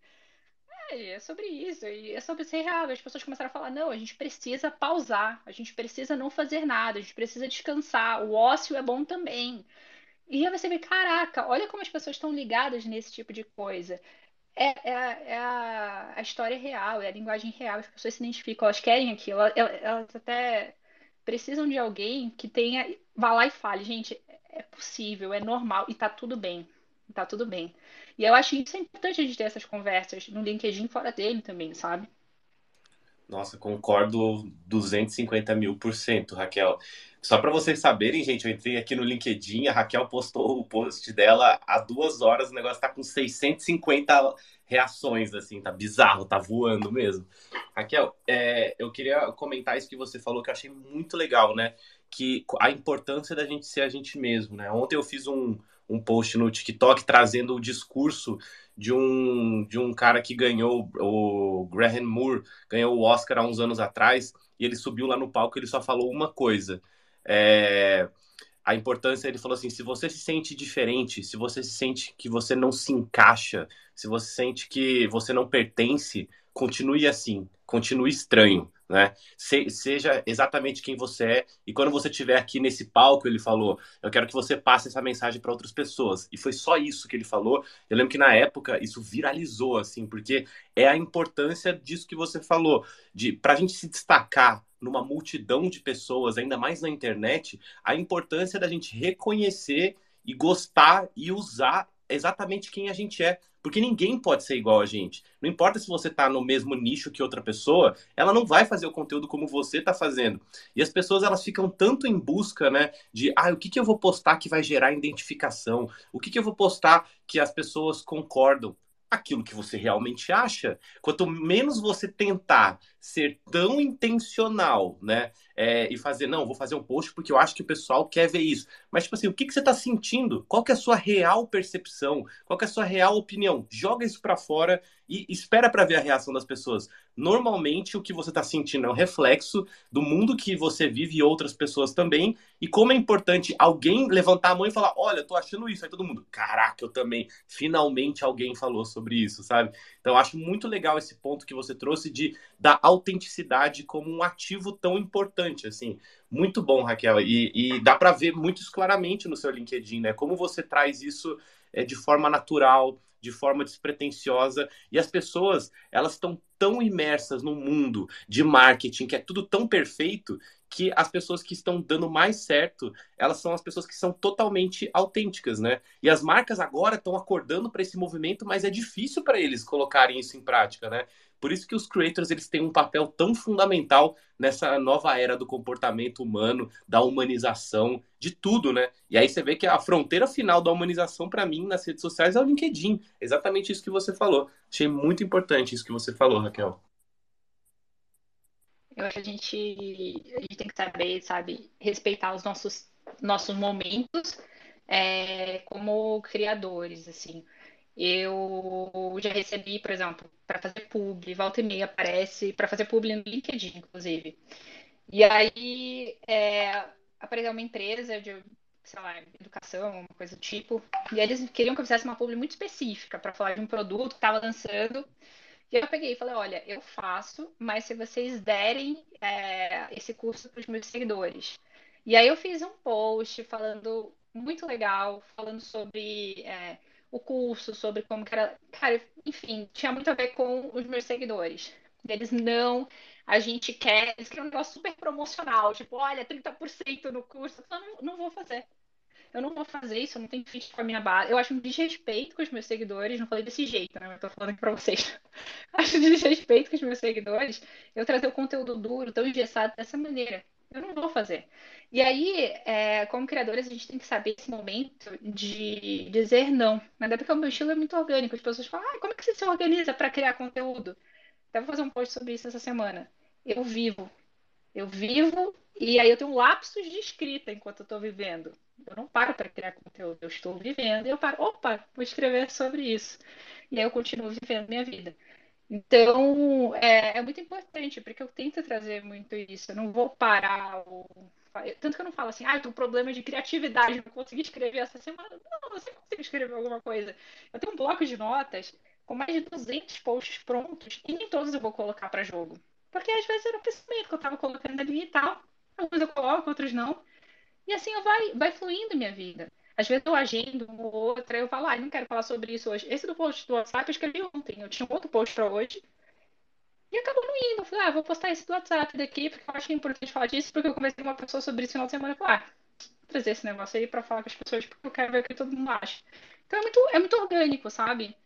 Speaker 5: É, é sobre isso, e é sobre ser real. As pessoas começaram a falar: não, a gente precisa pausar, a gente precisa não fazer nada, a gente precisa descansar, o ócio é bom também. E aí você vê: caraca, olha como as pessoas estão ligadas nesse tipo de coisa. É, é, é a, a, história real, é a linguagem real, as pessoas se identificam, elas querem aquilo, elas, elas até precisam de alguém que tenha. Vá lá e fale: gente, é possível, é normal e tá tudo bem. Tá tudo bem. E eu acho isso é importante a gente ter essas conversas no LinkedIn fora dele também, sabe?
Speaker 1: Nossa, concordo 250 mil por cento, Raquel. Só para vocês saberem, gente, eu entrei aqui no LinkedIn, a Raquel postou o post dela há duas horas, o negócio tá com 650 reações, assim, tá bizarro, tá voando mesmo. Raquel, é, eu queria comentar isso que você falou, que eu achei muito legal, né? Que a importância da gente ser a gente mesmo, né? Ontem eu fiz um, um post no TikTok trazendo o discurso de um, de um cara que ganhou, o Graham Moore, ganhou o Oscar há uns anos atrás, e ele subiu lá no palco e ele só falou uma coisa. É, a importância, ele falou assim: se você se sente diferente, se você se sente que você não se encaixa, se você sente que você não pertence, continue assim, continue estranho né? Se, seja exatamente quem você é. E quando você estiver aqui nesse palco, ele falou: Eu quero que você passe essa mensagem para outras pessoas. E foi só isso que ele falou. Eu lembro que na época isso viralizou, assim, porque é a importância disso que você falou, de para a gente se destacar numa multidão de pessoas, ainda mais na internet, a importância da gente reconhecer e gostar e usar exatamente quem a gente é. Porque ninguém pode ser igual a gente. Não importa se você está no mesmo nicho que outra pessoa, ela não vai fazer o conteúdo como você está fazendo. E as pessoas elas ficam tanto em busca, né, de ah, o que, que eu vou postar que vai gerar identificação? O que, que eu vou postar que as pessoas concordam? aquilo que você realmente acha. Quanto menos você tentar ser tão intencional, né? É, e fazer, não, vou fazer um post porque eu acho que o pessoal quer ver isso. Mas, tipo assim, o que, que você está sentindo? Qual é a sua real percepção? Qual é a sua real opinião? Joga isso para fora e espera para ver a reação das pessoas. Normalmente, o que você está sentindo é um reflexo do mundo que você vive e outras pessoas também. E como é importante alguém levantar a mão e falar: Olha, eu tô achando isso. Aí todo mundo, caraca, eu também. Finalmente alguém falou sobre isso, sabe? Então, eu acho muito legal esse ponto que você trouxe de da autenticidade como um ativo tão importante, assim. Muito bom, Raquel. E, e dá para ver muito claramente no seu LinkedIn, né? Como você traz isso é, de forma natural, de forma despretensiosa, e as pessoas, elas estão tão imersas no mundo de marketing, que é tudo tão perfeito, que as pessoas que estão dando mais certo, elas são as pessoas que são totalmente autênticas, né? E as marcas agora estão acordando para esse movimento, mas é difícil para eles colocarem isso em prática, né? Por isso que os creators eles têm um papel tão fundamental nessa nova era do comportamento humano, da humanização, de tudo, né? E aí você vê que a fronteira final da humanização para mim nas redes sociais é o LinkedIn. Exatamente isso que você falou. Achei muito importante isso que você falou, Raquel.
Speaker 5: Eu acho que a gente, a gente tem que saber, sabe, respeitar os nossos, nossos momentos é, como criadores, assim. Eu já recebi, por exemplo, para fazer publi, volta e meia aparece, para fazer publi no LinkedIn, inclusive. E aí é, apareceu uma empresa de, sei lá, educação, uma coisa do tipo, e eles queriam que eu fizesse uma publi muito específica para falar de um produto que estava lançando. E eu peguei e falei, olha, eu faço, mas se vocês derem é, esse curso para os meus seguidores. E aí eu fiz um post falando muito legal, falando sobre é, o curso, sobre como que era. Cara, enfim, tinha muito a ver com os meus seguidores. Eles não, a gente quer, eles querem um negócio super promocional, tipo, olha, 30% no curso. Eu não, não vou fazer. Eu não vou fazer isso, eu não tenho fit com a minha base. Eu acho um desrespeito com os meus seguidores, não falei desse jeito, né? Eu tô falando aqui pra vocês. <laughs> acho um desrespeito com os meus seguidores eu trazer o conteúdo duro, tão engessado dessa maneira. Eu não vou fazer. E aí, é, como criadores, a gente tem que saber esse momento de dizer não. Mas é porque o meu estilo é muito orgânico. As pessoas falam, ah, como é que você se organiza para criar conteúdo? Até vou fazer um post sobre isso essa semana. Eu vivo. Eu vivo e aí eu tenho lapsos de escrita enquanto eu estou vivendo. Eu não paro para criar conteúdo, eu estou vivendo e eu paro, opa, vou escrever sobre isso. E aí eu continuo vivendo minha vida. Então, é, é, muito importante, porque eu tento trazer muito isso. Eu não vou parar. O... Tanto que eu não falo assim, ah, eu tenho um problema de criatividade, não consegui escrever essa semana. Não, você consegue escrever alguma coisa. Eu tenho um bloco de notas com mais de 200 posts prontos e nem todos eu vou colocar para jogo. Porque às vezes era o pensamento que eu estava colocando ali e tal. Alguns eu coloco, outros não. E assim vai, vai fluindo minha vida. Às vezes eu agendo uma ou outra, eu falo, ah, não quero falar sobre isso hoje. Esse do post do WhatsApp eu escrevi ontem, eu tinha um outro post para hoje. E acabou não indo. Eu falei, ah, vou postar esse do WhatsApp daqui, porque eu acho que é importante falar disso, porque eu conversei com uma pessoa sobre isso no final de semana. Eu falei, ah, vou trazer esse negócio aí para falar com as pessoas, porque eu quero ver o que todo mundo acha. Então é muito, é muito orgânico, sabe?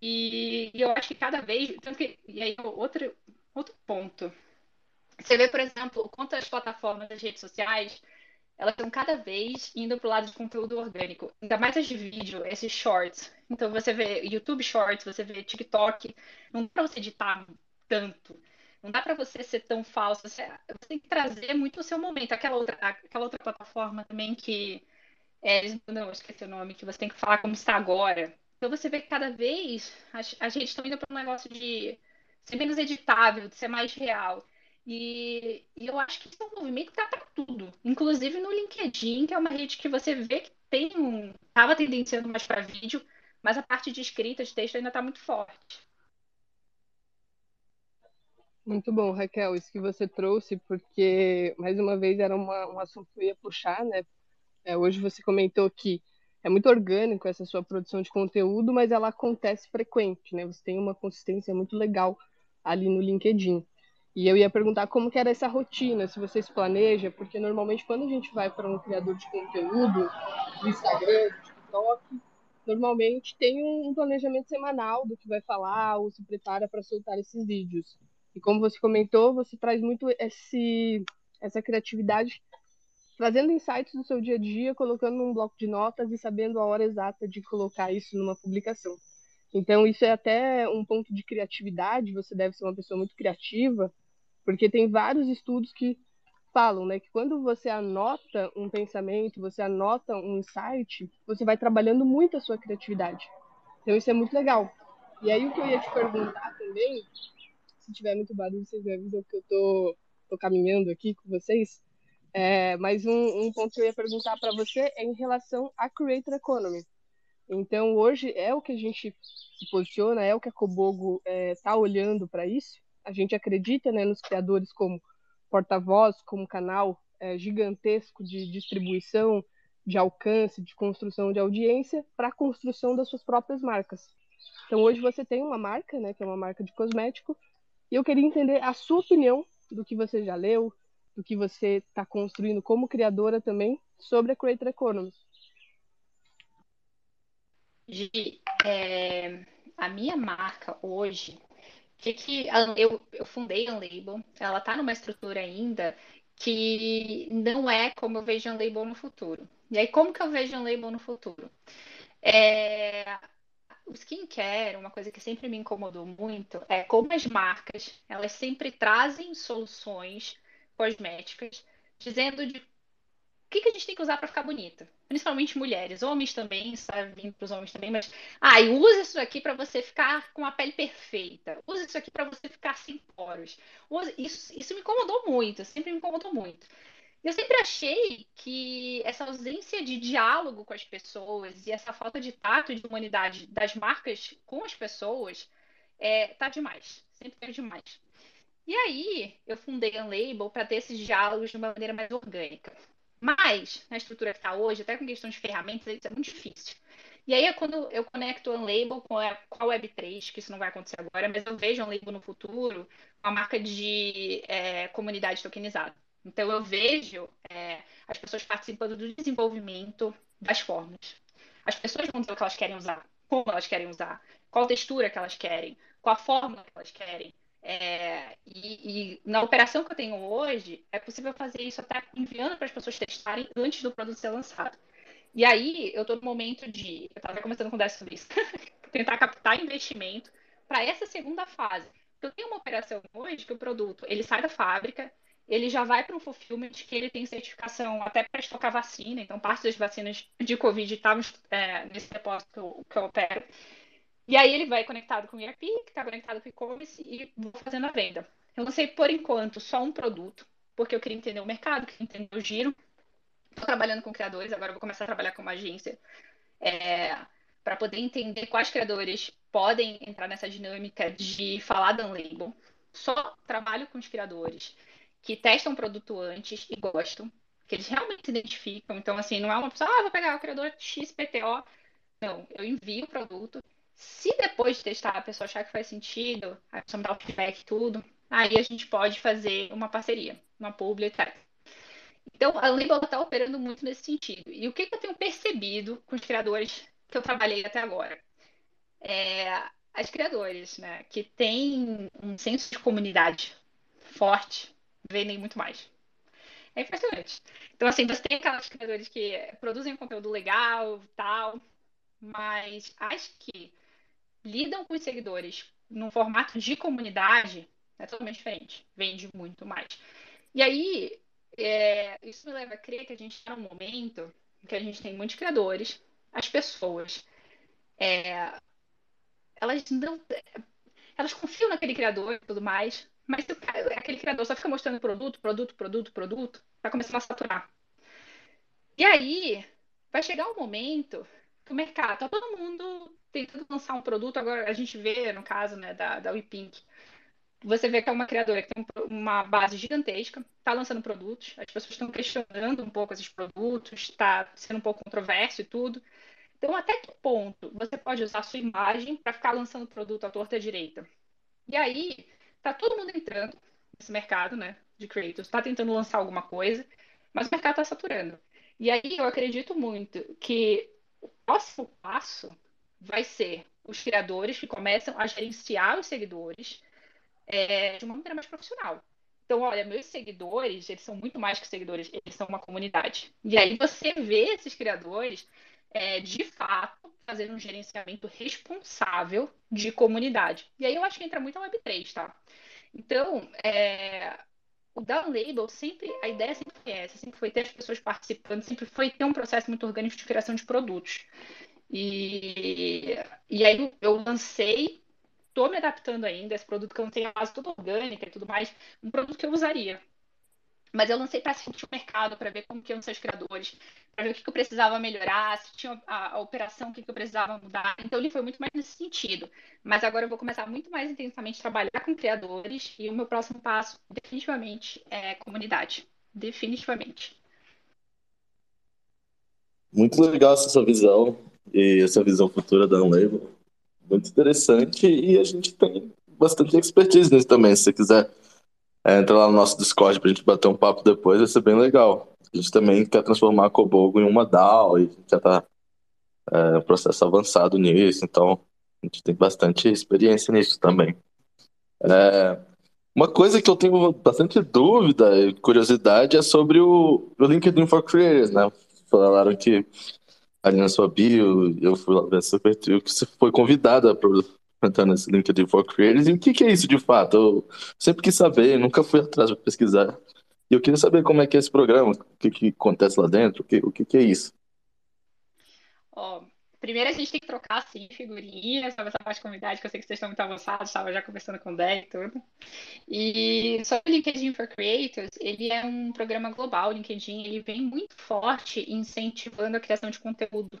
Speaker 5: E, e eu acho que cada vez. Tanto que, e aí, outro, outro ponto. Você vê, por exemplo, quantas plataformas das redes sociais elas estão cada vez indo para o lado de conteúdo orgânico. Ainda mais as de vídeo, esses shorts. Então você vê YouTube Shorts, você vê TikTok. Não dá para você editar tanto. Não dá para você ser tão falso. Você, você, tem que trazer muito o seu momento. Aquela outra, aquela outra plataforma também que. É, não, esqueci o nome, que você tem que falar como está agora. Então você vê que cada vez as, as redes estão indo para um negócio de ser menos editável, de ser mais real. E, e, eu acho que isso é um movimento que está para tudo. Inclusive no LinkedIn, que é uma rede que você vê que tem um. Estava tendenciando mais para vídeo, mas a parte de escrita, de texto ainda está muito forte.
Speaker 4: Muito bom, Raquel, isso que você trouxe, porque, mais uma vez, era uma, um assunto que eu ia puxar, né? É, hoje você comentou que é muito orgânico essa sua produção de conteúdo, mas ela acontece frequente, né? Você tem uma consistência muito legal ali no LinkedIn. E eu ia perguntar como que era essa rotina, se vocês planejam, porque normalmente quando a gente vai para um criador de conteúdo, do Instagram, do TikTok, normalmente tem um planejamento semanal do que vai falar ou se prepara para soltar esses vídeos. E como você comentou, você traz muito esse, essa criatividade, trazendo insights do seu dia a dia, colocando num bloco de notas e sabendo a hora exata de colocar isso numa publicação. Então, isso é até um ponto de criatividade, você deve ser uma pessoa muito criativa, porque tem vários estudos que falam, né, que quando você anota um pensamento, você anota um insight, você vai trabalhando muito a sua criatividade. Então, isso é muito legal. E aí, o que eu ia te perguntar também, se tiver muito barulho, vocês me avisam que eu tô, tô caminhando aqui com vocês, é, mas um, um ponto que eu ia perguntar para você é em relação à Creator Economy. Então, hoje é o que a gente se posiciona, é o que a Cobogo está é, tá olhando para isso. A gente acredita né, nos criadores como porta-voz, como canal é, gigantesco de distribuição, de alcance, de construção de audiência, para a construção das suas próprias marcas. Então, hoje você tem uma marca, né, que é uma marca de cosmético, e eu queria entender a sua opinião do que você já leu, do que você está construindo como criadora também sobre a Creator Economy.
Speaker 5: Gi, é, a minha marca hoje, que, que eu, eu fundei a Unlabel, ela está numa estrutura ainda que não é como eu vejo a Unlabel no futuro. E aí, como que eu vejo a Unlabel no futuro? É, o skincare, uma coisa que sempre me incomodou muito, é como as marcas, elas sempre trazem soluções cosméticas, dizendo de o que, que a gente tem que usar para ficar bonita? Principalmente mulheres, homens também, está vindo para os homens também, mas ah, e usa isso aqui para você ficar com a pele perfeita. Usa isso aqui para você ficar sem poros. Usa... Isso, isso me incomodou muito, sempre me incomodou muito. Eu sempre achei que essa ausência de diálogo com as pessoas e essa falta de tato e de humanidade das marcas com as pessoas é, tá demais. Sempre é demais. E aí, eu fundei a Unlabel para ter esses diálogos de uma maneira mais orgânica. Mas, na estrutura que está hoje, até com questão de ferramentas, isso é muito difícil. E aí é quando eu conecto o Unlabel com a, com a Web3, que isso não vai acontecer agora, mas eu vejo o Unlabel no futuro com a marca de é, comunidade tokenizada. Então, eu vejo é, as pessoas participando do desenvolvimento das formas. As pessoas vão dizer o que elas querem usar, como elas querem usar, qual textura que elas querem, qual a fórmula que elas querem. É, e, e, na operação que eu tenho hoje, é possível fazer isso até enviando para as pessoas testarem antes do produto ser lançado. E aí, eu estou no momento de. Eu estava começando a conversar sobre isso. tentar captar investimento para essa segunda fase. Eu tenho uma operação hoje que o produto ele sai da fábrica, ele já vai para um fulfillment que ele tem certificação até para estocar vacina. Então, parte das vacinas de Covid estavam é, nesse depósito que eu, que eu opero. E aí ele vai conectado com o ERP, que está conectado com o e-commerce e vou fazendo a venda. Eu lancei, por enquanto, só um produto, porque eu queria entender o mercado, queria entender o giro. Estou trabalhando com criadores, agora vou começar a trabalhar com uma agência é, para poder entender quais criadores podem entrar nessa dinâmica de falar da Unlabel. Só trabalho com os criadores que testam o produto antes e gostam, que eles realmente se identificam. Então, assim, não é uma pessoa, ah, vou pegar o criador XPTO. Não, eu envio o produto se depois de testar a pessoa achar que faz sentido, a pessoa me dá o feedback e tudo, aí a gente pode fazer uma parceria, uma publi. Então, a Label está operando muito nesse sentido. E o que, que, eu tenho percebido com os criadores que eu trabalhei até agora? É, as criadores, né, que têm um senso de comunidade forte, vendem muito mais. É impressionante. Então, assim, você tem aquelas criadores que produzem conteúdo legal, tal, mas as que lidam com os seguidores num formato de comunidade é totalmente diferente. Vende muito mais. E aí, é, isso me leva a crer que a gente está num momento em que a gente tem muitos criadores, as pessoas, é, elas não. Elas confiam naquele criador e tudo mais, mas se aquele criador só fica mostrando produto, produto, produto, produto, vai começar a saturar. E aí, vai chegar um momento que o mercado, tá todo mundo tentando lançar um produto, agora a gente vê, no caso, né, da, da WePink, você vê que é uma criadora que tem uma base gigantesca, está lançando produtos, as pessoas estão questionando um pouco esses produtos, está sendo um pouco controverso e tudo. Então, até que ponto você pode usar a sua imagem para ficar lançando produto à torta à direita? E aí, tá todo mundo entrando nesse mercado, né, de creators, está tentando lançar alguma coisa, mas o mercado está saturando. E aí eu acredito muito que o próximo passo vai ser os criadores que começam a gerenciar os seguidores é, de uma maneira mais profissional. Então, olha, meus seguidores, eles são muito mais que seguidores, eles são uma comunidade. E aí você vê esses criadores é, de fato, fazer um gerenciamento responsável de comunidade. E aí eu acho que entra muito a Web3, tá? Então, é, o down label sempre, a ideia sempre foi essa, sempre foi ter as pessoas participando, sempre foi ter um processo muito orgânico de criação de produtos. E, e aí eu lancei, estou me adaptando ainda, esse produto que eu tenho a base toda orgânica e tudo mais, um produto que eu usaria. Mas eu lancei para sentir o mercado, para ver como que iam ser os criadores, para ver o que, que, eu precisava melhorar, se tinha a, a operação, o que, que, eu precisava mudar. Então ele foi muito mais nesse sentido. Mas agora eu vou começar muito mais intensamente a trabalhar com criadores e o meu próximo passo, definitivamente, é comunidade. Definitivamente.
Speaker 3: Muito legal essa sua visão e essa visão futura da Unlabel. Muito interessante e a gente tem bastante expertise nisso também. Se você quiser é, entra lá no nosso Discord pra gente bater um papo depois, vai ser bem legal. A gente também quer transformar a Kobogo em uma DAO e já tá é, processo avançado nisso, então a gente tem bastante experiência nisso também. É, uma coisa que eu tenho bastante dúvida e curiosidade é sobre o, o LinkedIn for Creators, né? Falaram que ali na sua bio, eu fui lá ver seu perfil, que você foi convidada para entrar nesse LinkedIn for Creators. E o que, que é isso de fato? Eu sempre quis saber, nunca fui atrás para pesquisar. E eu queria saber como é que é esse programa, o que, que acontece lá dentro, o que, o que, que é isso.
Speaker 5: Ó, primeiro a gente tem que trocar, assim, figurinhas sobre essa parte de comunidade, que eu sei que vocês estão muito avançados, estava já conversando com o Dé e tudo. E sobre o LinkedIn for Creators, ele é um programa global, o LinkedIn, ele vem muito forte incentivando a criação de conteúdo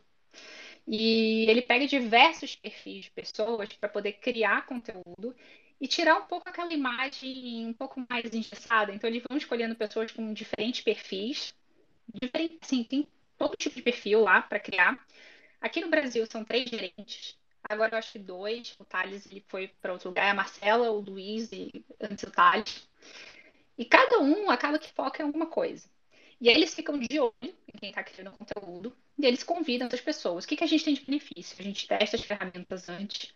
Speaker 5: e ele pega diversos perfis de pessoas para poder criar conteúdo e tirar um pouco aquela imagem um pouco mais engessada. Então, eles vão escolhendo pessoas com diferentes perfis. Diferente, assim, tem todo tipo de perfil lá para criar. Aqui no Brasil são três gerentes. Agora eu acho que dois. O Thales ele foi para outro lugar. A Marcela, o Luiz e antes o Thales. E cada um acaba que foca em alguma coisa. E aí eles ficam de olho em quem está criando conteúdo e eles convidam as pessoas. O que, que a gente tem de benefício? A gente testa as ferramentas antes.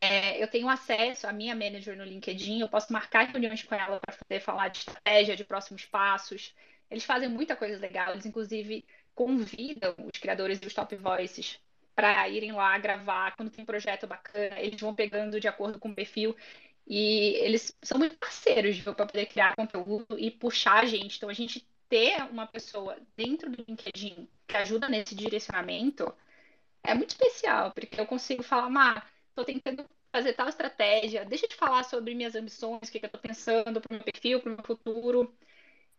Speaker 5: É, eu tenho acesso à minha manager no LinkedIn, eu posso marcar reuniões com ela para poder falar de estratégia, de próximos passos. Eles fazem muita coisa legal, eles inclusive convidam os criadores dos top voices para irem lá gravar quando tem projeto bacana, eles vão pegando de acordo com o perfil e eles são muito parceiros para poder criar conteúdo e puxar a gente. Então a gente ter uma pessoa dentro do LinkedIn que ajuda nesse direcionamento é muito especial, porque eu consigo falar, Mar, estou tentando fazer tal estratégia, deixa eu te falar sobre minhas ambições, o que, que eu estou pensando para o meu perfil, para o meu futuro.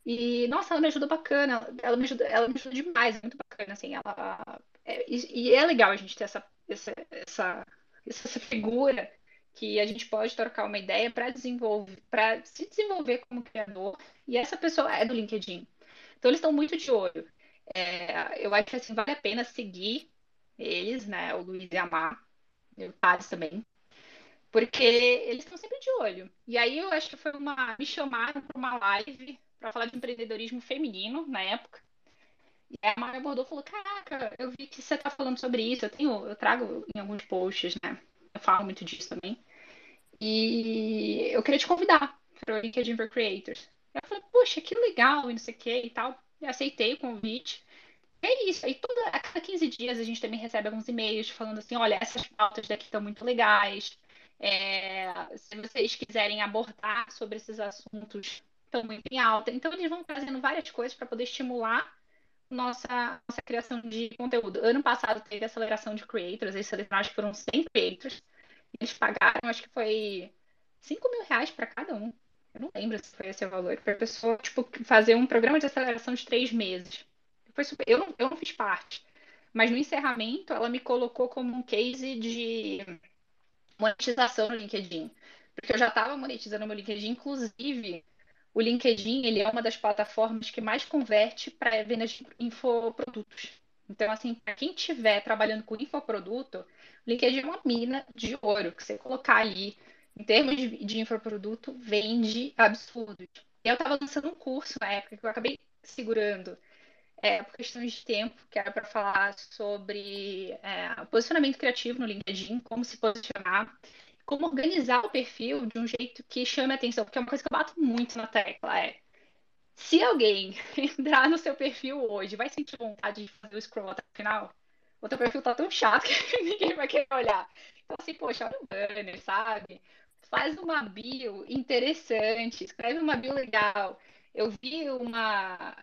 Speaker 5: E, nossa, ela me ajudou bacana, ela me ajuda, ela me ajuda demais, é muito bacana, assim, ela... É, e, e, é legal a gente ter essa, essa, essa, essa figura que a gente pode trocar uma ideia para desenvolver, para se desenvolver como criador. E essa pessoa é do LinkedIn. Então eles estão muito de olho. É, eu acho que assim, vale a pena seguir eles, né? O Luiz e a Mar, o Thales também. Porque eles estão sempre de olho. E aí eu acho que foi uma. Me chamaram para uma live para falar de empreendedorismo feminino na época. E a Mar abordou e falou: Caraca, eu vi que você está falando sobre isso. Eu tenho, eu trago em alguns posts, né? Eu falo muito disso também. E eu queria te convidar para o LinkedIn for Creators. Eu falei, poxa, que legal, e não sei o que e tal. E aceitei o convite. E é isso. Aí toda, a cada 15 dias a gente também recebe alguns e-mails falando assim, olha, essas pautas daqui estão muito legais. É, se vocês quiserem abordar sobre esses assuntos, estão muito em alta. Então eles vão trazendo várias coisas para poder estimular nossa, nossa criação de conteúdo. Ano passado teve aceleração de creators, eles selecionaram, foram 100 creators. Eles pagaram, acho que foi 5 mil reais para cada um. Eu não lembro se foi esse o valor. Para a pessoa, tipo, fazer um programa de aceleração de três meses. Foi super... eu, não, eu não fiz parte. Mas no encerramento, ela me colocou como um case de monetização no LinkedIn. Porque eu já estava monetizando meu LinkedIn, inclusive o LinkedIn ele é uma das plataformas que mais converte para vendas de infoprodutos. Então, assim, para quem estiver trabalhando com infoproduto, o LinkedIn é uma mina de ouro que você colocar ali em termos de, de infoproduto, vende absurdos. Eu estava lançando um curso na época que eu acabei segurando é, por questões de tempo, que era para falar sobre é, posicionamento criativo no LinkedIn, como se posicionar, como organizar o perfil de um jeito que chame a atenção, porque é uma coisa que eu bato muito na tecla, é se alguém <laughs> entrar no seu perfil hoje, vai sentir vontade de fazer o scroll até o final? o teu perfil tá tão chato que <laughs> ninguém vai querer olhar. Então, assim, poxa, olha o banner, sabe? Faz uma bio interessante, escreve uma bio legal. Eu vi uma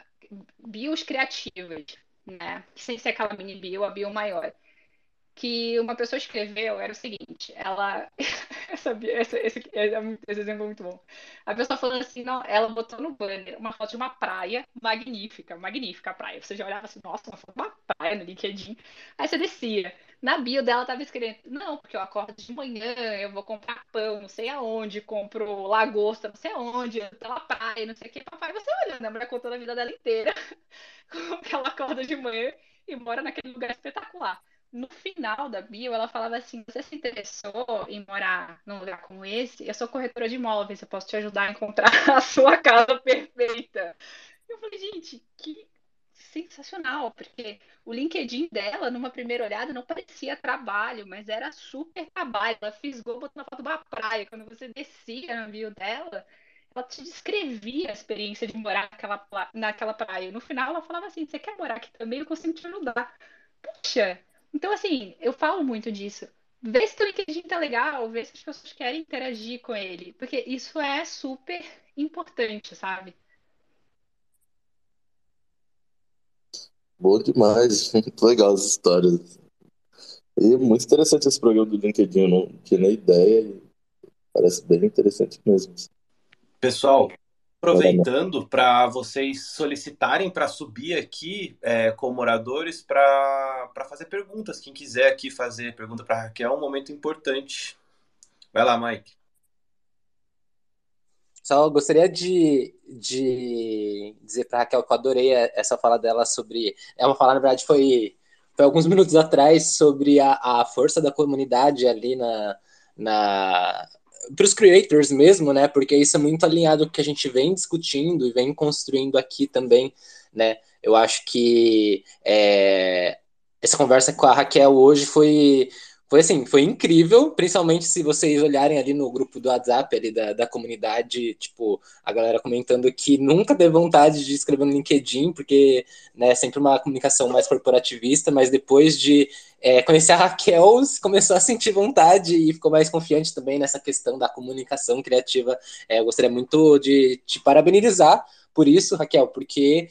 Speaker 5: bios criativas, né? Sem ser aquela mini bio, a bio maior que uma pessoa escreveu era o seguinte, ela <laughs> sabia esse, esse, esse exemplo é muito bom. A pessoa falando assim, não, ela botou no banner uma foto de uma praia magnífica, magnífica a praia. Você já olhava assim, nossa, uma foto de uma praia no LinkedIn. Aí você descia. Na bio dela tava escrito, não, porque eu acordo de manhã, eu vou comprar pão, não sei aonde, compro lagosta, não sei aonde, pela praia, não sei o que. Papai, você olhando, a mulher contando a vida dela inteira, como <laughs> ela acorda de manhã e mora naquele lugar espetacular no final da bio, ela falava assim: você se interessou em morar num lugar como esse? Eu sou corretora de imóveis, eu posso te ajudar a encontrar <laughs> a sua casa perfeita. Eu falei, gente, que sensacional, porque o LinkedIn dela, numa primeira olhada, não parecia trabalho, mas era super trabalho. Ela fisgou botando a foto da praia. Quando você descia na bio dela, ela te descrevia a experiência de morar naquela, naquela praia. No final, ela falava assim: você quer morar aqui também? Eu consigo te ajudar. Puxa, então, assim, eu falo muito disso. Vê se o LinkedIn tá legal, vê se as pessoas querem interagir com ele, porque isso é super importante, sabe?
Speaker 3: Boa demais, <laughs> muito legal as histórias. E muito interessante esse programa do LinkedIn, eu não tinha nem ideia, parece bem interessante mesmo.
Speaker 1: Pessoal, aproveitando para vocês solicitarem para subir aqui é, com moradores para fazer perguntas. Quem quiser aqui fazer pergunta para Raquel, é um momento importante. Vai lá, Mike.
Speaker 2: Só gostaria de, de dizer para Raquel que eu adorei essa fala dela sobre. É uma fala, na verdade, foi, foi alguns minutos atrás sobre a, a força da comunidade ali na, na para os creators mesmo, né? Porque isso é muito alinhado com o que a gente vem discutindo e vem construindo aqui também, né? Eu acho que é, essa conversa com a Raquel hoje foi foi assim, foi incrível, principalmente se vocês olharem ali no grupo do WhatsApp ali da, da comunidade, tipo, a galera comentando que nunca teve vontade de escrever no LinkedIn, porque né, é sempre uma comunicação mais corporativista, mas depois de é, conhecer a Raquel, <laughs> começou a sentir vontade e ficou mais confiante também nessa questão da comunicação criativa. É, eu gostaria muito de te parabenizar por isso, Raquel, porque,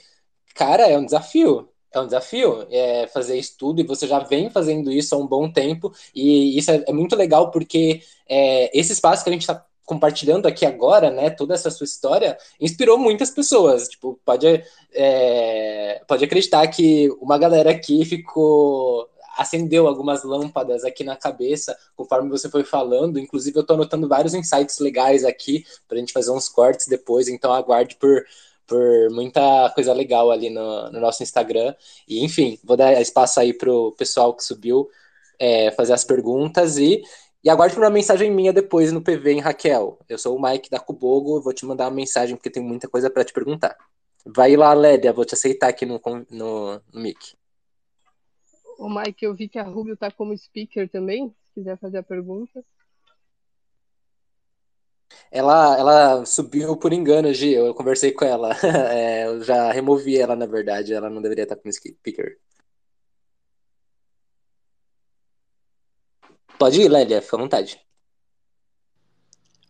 Speaker 2: cara, é um desafio é um desafio é, fazer estudo e você já vem fazendo isso há um bom tempo e isso é, é muito legal porque é, esse espaço que a gente está compartilhando aqui agora, né, toda essa sua história, inspirou muitas pessoas. Tipo, pode, é, pode acreditar que uma galera aqui ficou acendeu algumas lâmpadas aqui na cabeça conforme você foi falando. Inclusive, eu estou anotando vários insights legais aqui para a gente fazer uns cortes depois. Então, aguarde por por muita coisa legal ali no, no nosso Instagram. E, enfim, vou dar espaço aí pro pessoal que subiu é, fazer as perguntas e, e aguarde por uma mensagem minha depois no PV, em Raquel? Eu sou o Mike da Cubogo, vou te mandar uma mensagem porque tem muita coisa para te perguntar. Vai lá, Lédia, vou te aceitar aqui no, no, no mic.
Speaker 4: O Mike, eu vi que a Rubio tá como speaker também, se quiser fazer a pergunta.
Speaker 2: Ela, ela subiu por engano, Gi. Eu conversei com ela. <laughs> É, eu já removi ela, na verdade. Ela não deveria estar com o speaker. Pode ir, Lélia, fica à vontade.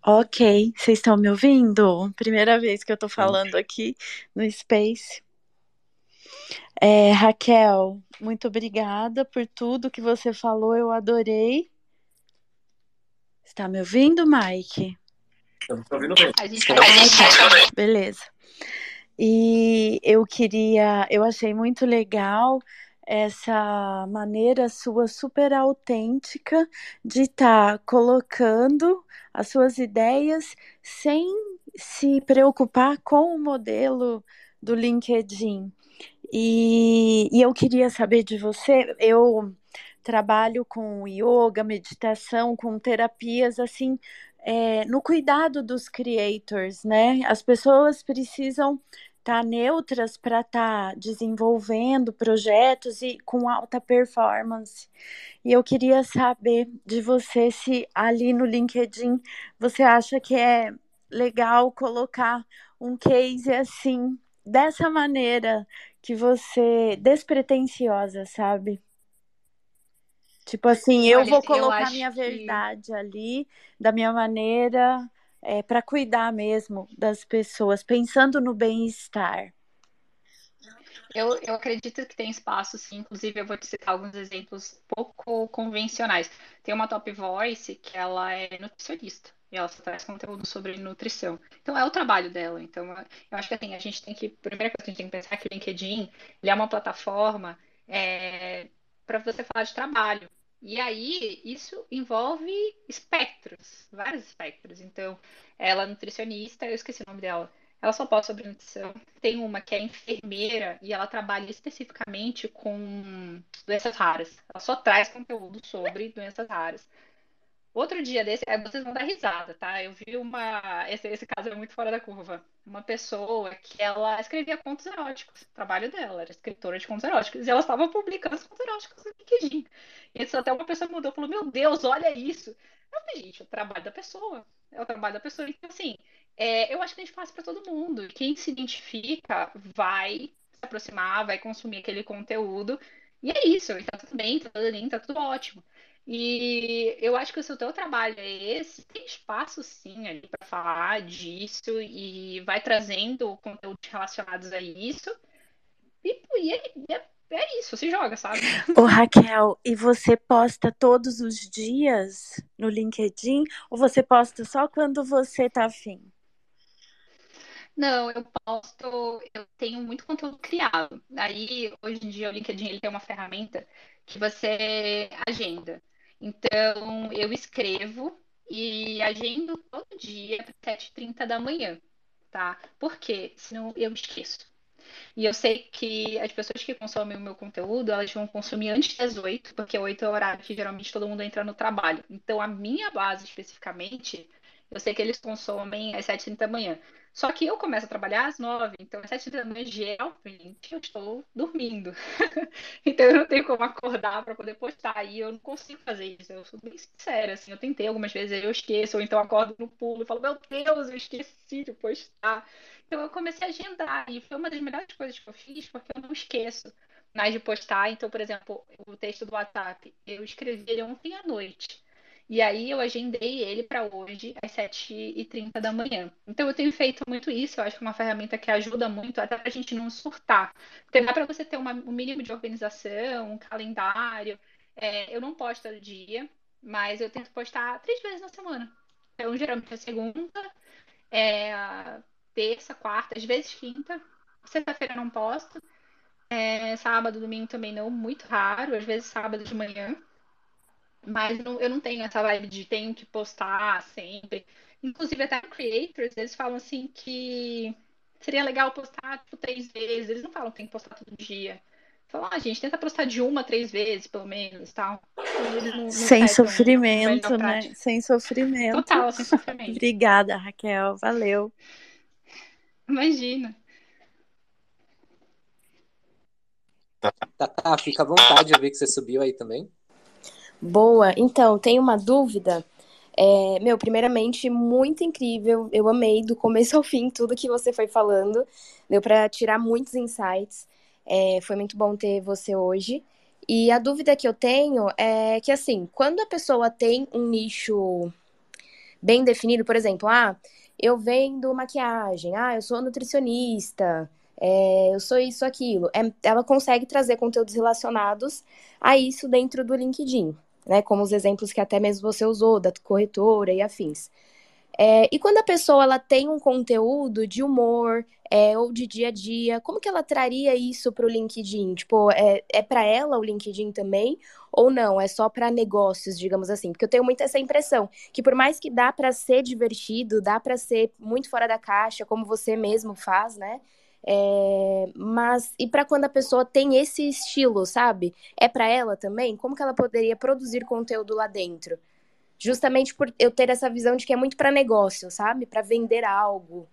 Speaker 6: Ok, vocês estão me ouvindo? Primeira vez que eu tô falando aqui no Space. É, Raquel, muito obrigada por tudo que você falou, eu adorei. Está me ouvindo, Mike?
Speaker 1: Estamos ouvindo bem.
Speaker 6: A gente tá Beleza. E eu queria, eu achei muito legal essa maneira sua super autêntica de estar tá colocando as suas ideias sem se preocupar com o modelo do LinkedIn. E, e eu queria saber de você, eu trabalho com yoga, meditação, com terapias assim é, no cuidado dos creators, né? As pessoas precisam estar tá neutras para estar tá desenvolvendo projetos e com alta performance. E eu queria saber de você se ali no LinkedIn você acha que é legal colocar um case assim, dessa maneira que você despretensiosa, sabe? Tipo assim, eu Olha, vou colocar eu minha que... verdade ali, da minha maneira, é, para cuidar mesmo das pessoas, pensando no bem-estar.
Speaker 5: Eu, eu acredito que tem espaço, sim. Inclusive, eu vou te citar alguns exemplos pouco convencionais. Tem uma top voice que ela é nutricionista e ela só traz conteúdo sobre nutrição. Então, é o trabalho dela. Então, eu acho que assim, a gente tem que. A primeira coisa que a gente tem que pensar é que o LinkedIn ele é uma plataforma é, para você falar de trabalho. E aí, isso envolve espectros, vários espectros. Então, ela é nutricionista, eu esqueci o nome dela. Ela só posta sobre nutrição. Tem uma que é enfermeira e ela trabalha especificamente com doenças raras. Ela só traz conteúdo sobre doenças raras. Outro dia desse, vocês vão dar risada, tá? Eu vi uma. Esse, esse caso é muito fora da curva. Uma pessoa que ela escrevia contos eróticos. O trabalho dela era escritora de contos eróticos. E ela estava publicando os contos eróticos no LinkedIn. E isso até uma pessoa mudou e falou: Meu Deus, olha isso. Eu falei, gente, é o trabalho da pessoa. É o trabalho da pessoa. Então, assim, é, eu acho que a gente faz para todo mundo. Quem se identifica vai se aproximar, vai consumir aquele conteúdo. E é isso. E tá tudo bem, tá tudo lindo, tá tudo ótimo. E eu acho que se o teu trabalho é esse, tem espaço sim ali para falar disso e vai trazendo conteúdos relacionados a isso. E, e é, é, é, isso, se joga, sabe?
Speaker 6: Ô Raquel, e você posta todos os dias no LinkedIn ou você posta só quando você tá afim?
Speaker 5: Não, eu posto, eu tenho muito conteúdo criado. Aí, hoje em dia, o LinkedIn ele tem uma ferramenta que você agenda. Então, eu escrevo e agendo todo dia às 7h30 da manhã, tá? Por quê? Senão eu esqueço. E eu sei que as pessoas que consomem o meu conteúdo, elas vão consumir antes das 8, porque 8 é o horário que geralmente todo mundo entra no trabalho. Então, a minha base especificamente, eu sei que eles consomem às 7h30 da manhã. Só que eu começo a trabalhar às nove, então às sete da manhã, geralmente, eu estou dormindo. <laughs> então eu não tenho como acordar para poder postar. E eu não consigo fazer isso. Eu sou bem sincera, assim. Eu tentei algumas vezes, eu esqueço, ou então acordo no pulo e falo, meu Deus, eu esqueci de postar. Então eu comecei a agendar. E foi uma das melhores coisas que eu fiz, porque eu não esqueço mais de postar. Então, por exemplo, o texto do WhatsApp, eu escrevi ele ontem à noite. E aí eu agendei ele para hoje, às 7h30 da manhã. Então eu tenho feito muito isso, eu acho que é uma ferramenta que ajuda muito até para a gente não surtar. Porque dá para você ter uma, um mínimo de organização, um calendário. É, eu não posto todo dia, mas eu tento postar três vezes na semana. Então, geralmente é segunda, é terça, quarta, às vezes quinta. Sexta-feira eu não posto. É, sábado, domingo também não, muito raro, às vezes sábado de manhã. Mas não, eu não tenho essa vibe de tenho que postar sempre. Inclusive, até creators, eles falam assim que seria legal postar tipo, três vezes. Eles não falam que tem que postar todo dia. Falam, ah, gente, tenta postar de uma, três vezes, pelo menos, tal.
Speaker 6: Não, não sem sofrimento, né? Sem sofrimento.
Speaker 5: Total, sem sofrimento.
Speaker 6: Obrigada, Raquel. Valeu.
Speaker 5: Imagina.
Speaker 2: Tá, tá, fica à vontade, eu vi que você subiu aí também.
Speaker 7: Boa. Então, tenho uma dúvida. É, meu, primeiramente, muito incrível. Eu amei do começo ao fim tudo que você foi falando. Deu para tirar muitos insights. É, foi muito bom ter você hoje. E a dúvida que eu tenho é que, assim, quando a pessoa tem um nicho bem definido, por exemplo, ah, eu vendo maquiagem, ah, eu sou nutricionista, é, eu sou isso, aquilo. É, ela consegue trazer conteúdos relacionados a isso dentro do LinkedIn né? Como os exemplos que até mesmo você usou, da corretora e afins. É, e quando a pessoa ela tem um conteúdo de humor é, ou de dia a dia, como que ela traria isso para o LinkedIn? Tipo, é, é para ela o LinkedIn também ou não? É só para negócios, digamos assim? Porque eu tenho muito essa impressão que por mais que dá para ser divertido, dá para ser muito fora da caixa, como você mesmo faz, né? É, mas e para quando a pessoa tem esse estilo, sabe? É para ela também? Como que ela poderia produzir conteúdo lá dentro? Justamente por eu ter essa visão de que é muito para negócio, sabe? Para vender algo.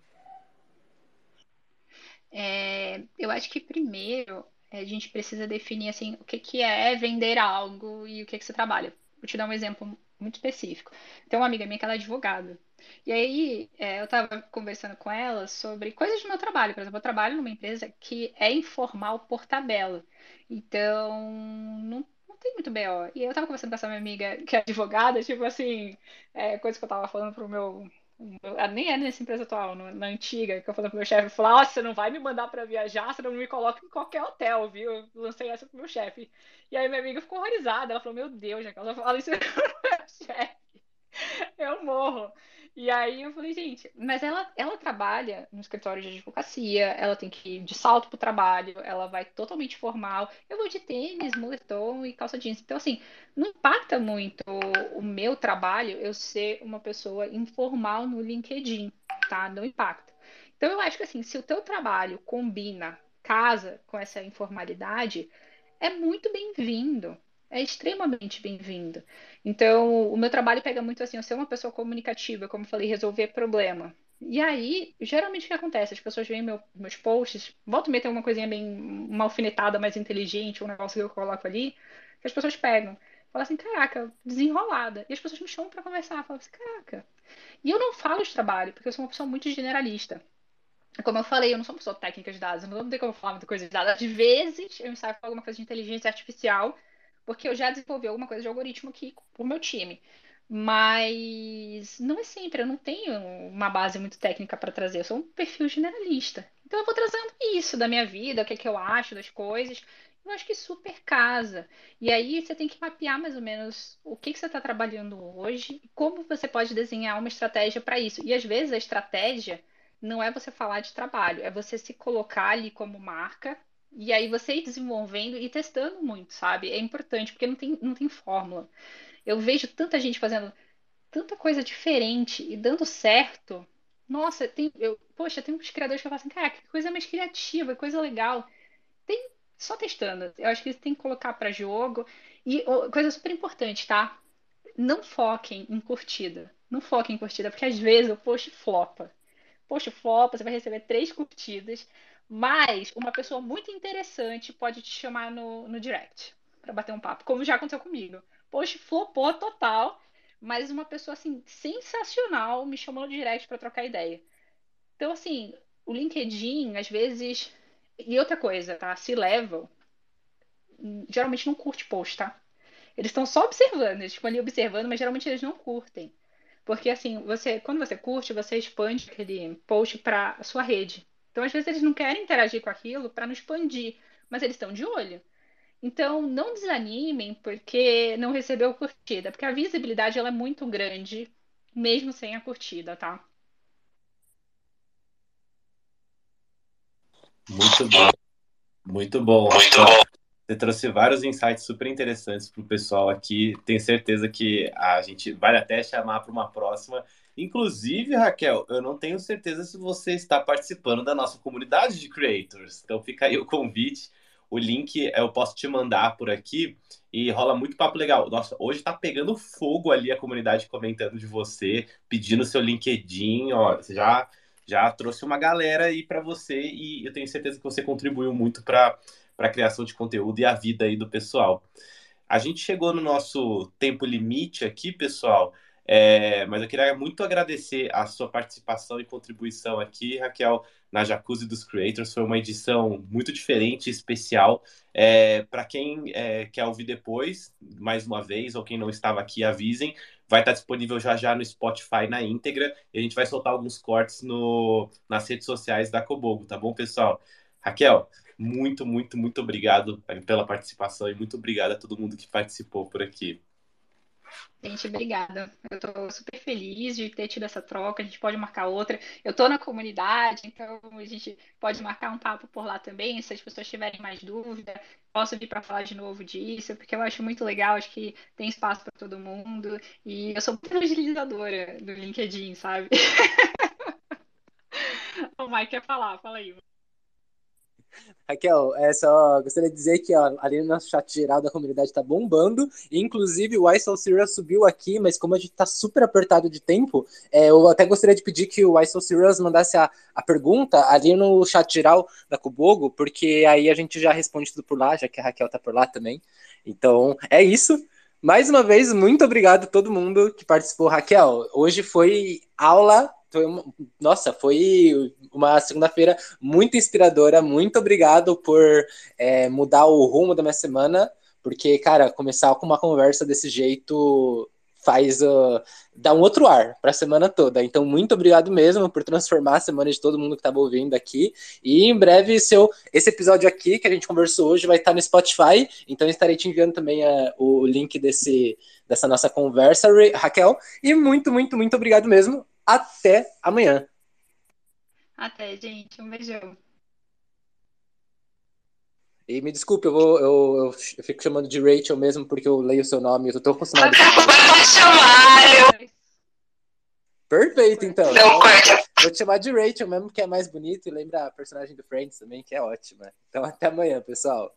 Speaker 5: É, eu acho que primeiro a gente precisa definir assim o que, que é vender algo e o que, que você trabalha. Vou te dar um exemplo muito específico. Tem uma amiga minha que ela é advogada. E aí, é, eu estava conversando com ela sobre coisas do meu trabalho. Por exemplo, eu trabalho numa empresa que é informal por tabela. Então, não, tem muito BO. E eu tava conversando com essa minha amiga que é advogada, tipo assim, é, coisa que eu tava falando pro meu. Nem é nessa empresa atual, na antiga, que eu falei pro meu chefe, falou, nossa, você não vai me mandar para viajar, você não me coloca em qualquer hotel, viu? Eu lancei essa pro meu chefe. E aí minha amiga ficou horrorizada, ela falou, meu Deus, já que ela fala isso <laughs> chefe. Eu morro. E aí eu falei, gente, mas ela, ela trabalha no escritório de advocacia, ela tem que ir de salto pro trabalho, ela vai totalmente formal. Eu vou de tênis, moletom e calça jeans. Então, assim, não impacta muito o meu trabalho eu ser uma pessoa informal no LinkedIn, tá? Não impacta. Então, eu acho que, assim, se o teu trabalho combina, casa com essa informalidade, é muito bem-vindo é extremamente bem-vindo. Então, o meu trabalho pega muito assim, eu ser uma pessoa comunicativa, como falei, resolver problema. E aí, geralmente o que acontece? As pessoas veem meu, meus posts, volta meia tem uma coisinha bem, uma alfinetada mais inteligente, um negócio que eu coloco ali, que as pessoas pegam. Falam assim, caraca, desenrolada. E as pessoas me chamam para conversar, falam assim, caraca. E eu não falo de trabalho, porque eu sou uma pessoa muito generalista. Como eu falei, eu não sou uma pessoa técnica de dados, eu não tenho como falar muita coisa de dados. Às vezes, eu ensaio falar alguma coisa de inteligência artificial, porque eu já desenvolvi alguma coisa de algoritmo aqui por meu time. Mas não é sempre, eu não tenho uma base muito técnica para trazer, eu sou um perfil generalista. Então eu vou trazendo isso da minha vida, o que, é que eu acho das coisas. Eu acho que super casa. E aí você tem que mapear mais ou menos o que, que você está trabalhando hoje e como você pode desenhar uma estratégia para isso. E às vezes a estratégia não é você falar de trabalho, é você se colocar ali como marca e aí você ir desenvolvendo e testando muito, sabe? É importante, porque não tem, não tem fórmula. Eu vejo tanta gente fazendo tanta coisa diferente e dando certo. Nossa, tem, eu, poxa, tem uns criadores que falam assim, cara, que coisa mais criativa, coisa legal. Tem só testando. Eu acho que tem que colocar para jogo. E coisa super importante, tá? Não foquem em curtida. Não foquem em curtida, porque às vezes o post flopa. Post flopa, você vai receber três curtidas. Mas uma pessoa muito interessante pode te chamar no, no direct para bater um papo, como já aconteceu comigo. Poxa, flopou total, mas uma pessoa assim sensacional me chamou no direct para trocar ideia. Então, assim, o LinkedIn, às vezes. E outra coisa, tá? Se levam, geralmente não curte post, tá? Eles estão só observando, eles ficam ali observando, mas geralmente eles não curtem. Porque assim, você, quando você curte, você expande aquele post para sua rede. Então, às vezes, eles não querem interagir com aquilo para não expandir, mas eles estão de olho. Então, não desanimem porque não recebeu curtida, porque a visibilidade ela é muito grande, mesmo sem a curtida, tá?
Speaker 1: Muito bom. Muito bom. Muito bom. Você trouxe vários insights super interessantes para o pessoal aqui. Tenho certeza que a gente vai até chamar para uma próxima Inclusive, Raquel, eu não tenho certeza se você está participando da nossa comunidade de creators. Então fica aí o convite. O link eu posso te mandar por aqui e rola muito papo legal. Nossa, hoje tá pegando fogo ali a comunidade comentando de você, pedindo seu LinkedIn, ó, você já já trouxe uma galera aí para você e eu tenho certeza que você contribuiu muito para a criação de conteúdo e a vida aí do pessoal. A gente chegou no nosso tempo limite aqui, pessoal. É, mas eu queria muito agradecer a sua participação e contribuição aqui, Raquel, na Jacuzzi dos Creators. Foi uma edição muito diferente especial. É, Para quem é, quer ouvir depois, mais uma vez, ou quem não estava aqui, avisem. Vai estar disponível já já no Spotify na íntegra. E a gente vai soltar alguns cortes no, nas redes sociais da Cobogo, tá bom, pessoal? Raquel, muito, muito, muito obrigado pela participação e muito obrigado a todo mundo que participou por aqui.
Speaker 5: Gente, obrigada. Eu estou super feliz de ter tido essa troca. A gente pode marcar outra. Eu estou na comunidade, então a gente pode marcar um papo por lá também. Se as pessoas tiverem mais dúvida, posso vir para falar de novo disso, porque eu acho muito legal. Acho que tem espaço para todo mundo. E eu sou muito <laughs> evangelizadora do LinkedIn, sabe? <laughs> o Mike quer falar, fala aí.
Speaker 2: Raquel, é só gostaria de dizer que ó, ali no nosso chat geral da comunidade tá bombando. inclusive, o ISO Serious subiu aqui, mas como a gente tá super apertado de tempo, é, eu até gostaria de pedir que o ISO Serious mandasse a, a pergunta ali no chat geral da Cubogo, porque aí a gente já responde tudo por lá, já que a Raquel tá por lá também. Então, é isso. Mais uma vez, muito obrigado a todo mundo que participou. Raquel, hoje foi aula foi uma, nossa, foi uma segunda-feira muito inspiradora. Muito obrigado por é, mudar o rumo da minha semana porque, cara, começar com uma conversa desse jeito faz uh, dá um outro ar para a semana toda. Então, muito obrigado mesmo por transformar a semana de todo mundo que estava ouvindo aqui. E em breve, seu esse episódio aqui que a gente conversou hoje vai estar no Spotify. Então, estarei te enviando também uh, o link desse dessa nossa conversa, Raquel. E muito, muito, muito obrigado mesmo. Até amanhã.
Speaker 5: Até, gente. Um beijão.
Speaker 2: E me desculpe, eu, vou, eu, eu, fico chamando de Rachel mesmo porque eu leio o seu nome, eu tô acostumado.
Speaker 8: Pode chamar!
Speaker 2: Perfeito, então.
Speaker 8: Não, corta.
Speaker 2: Vou te chamar de Rachel mesmo, que é mais bonito e lembra a personagem do Friends também, que é ótima. Então até amanhã, pessoal.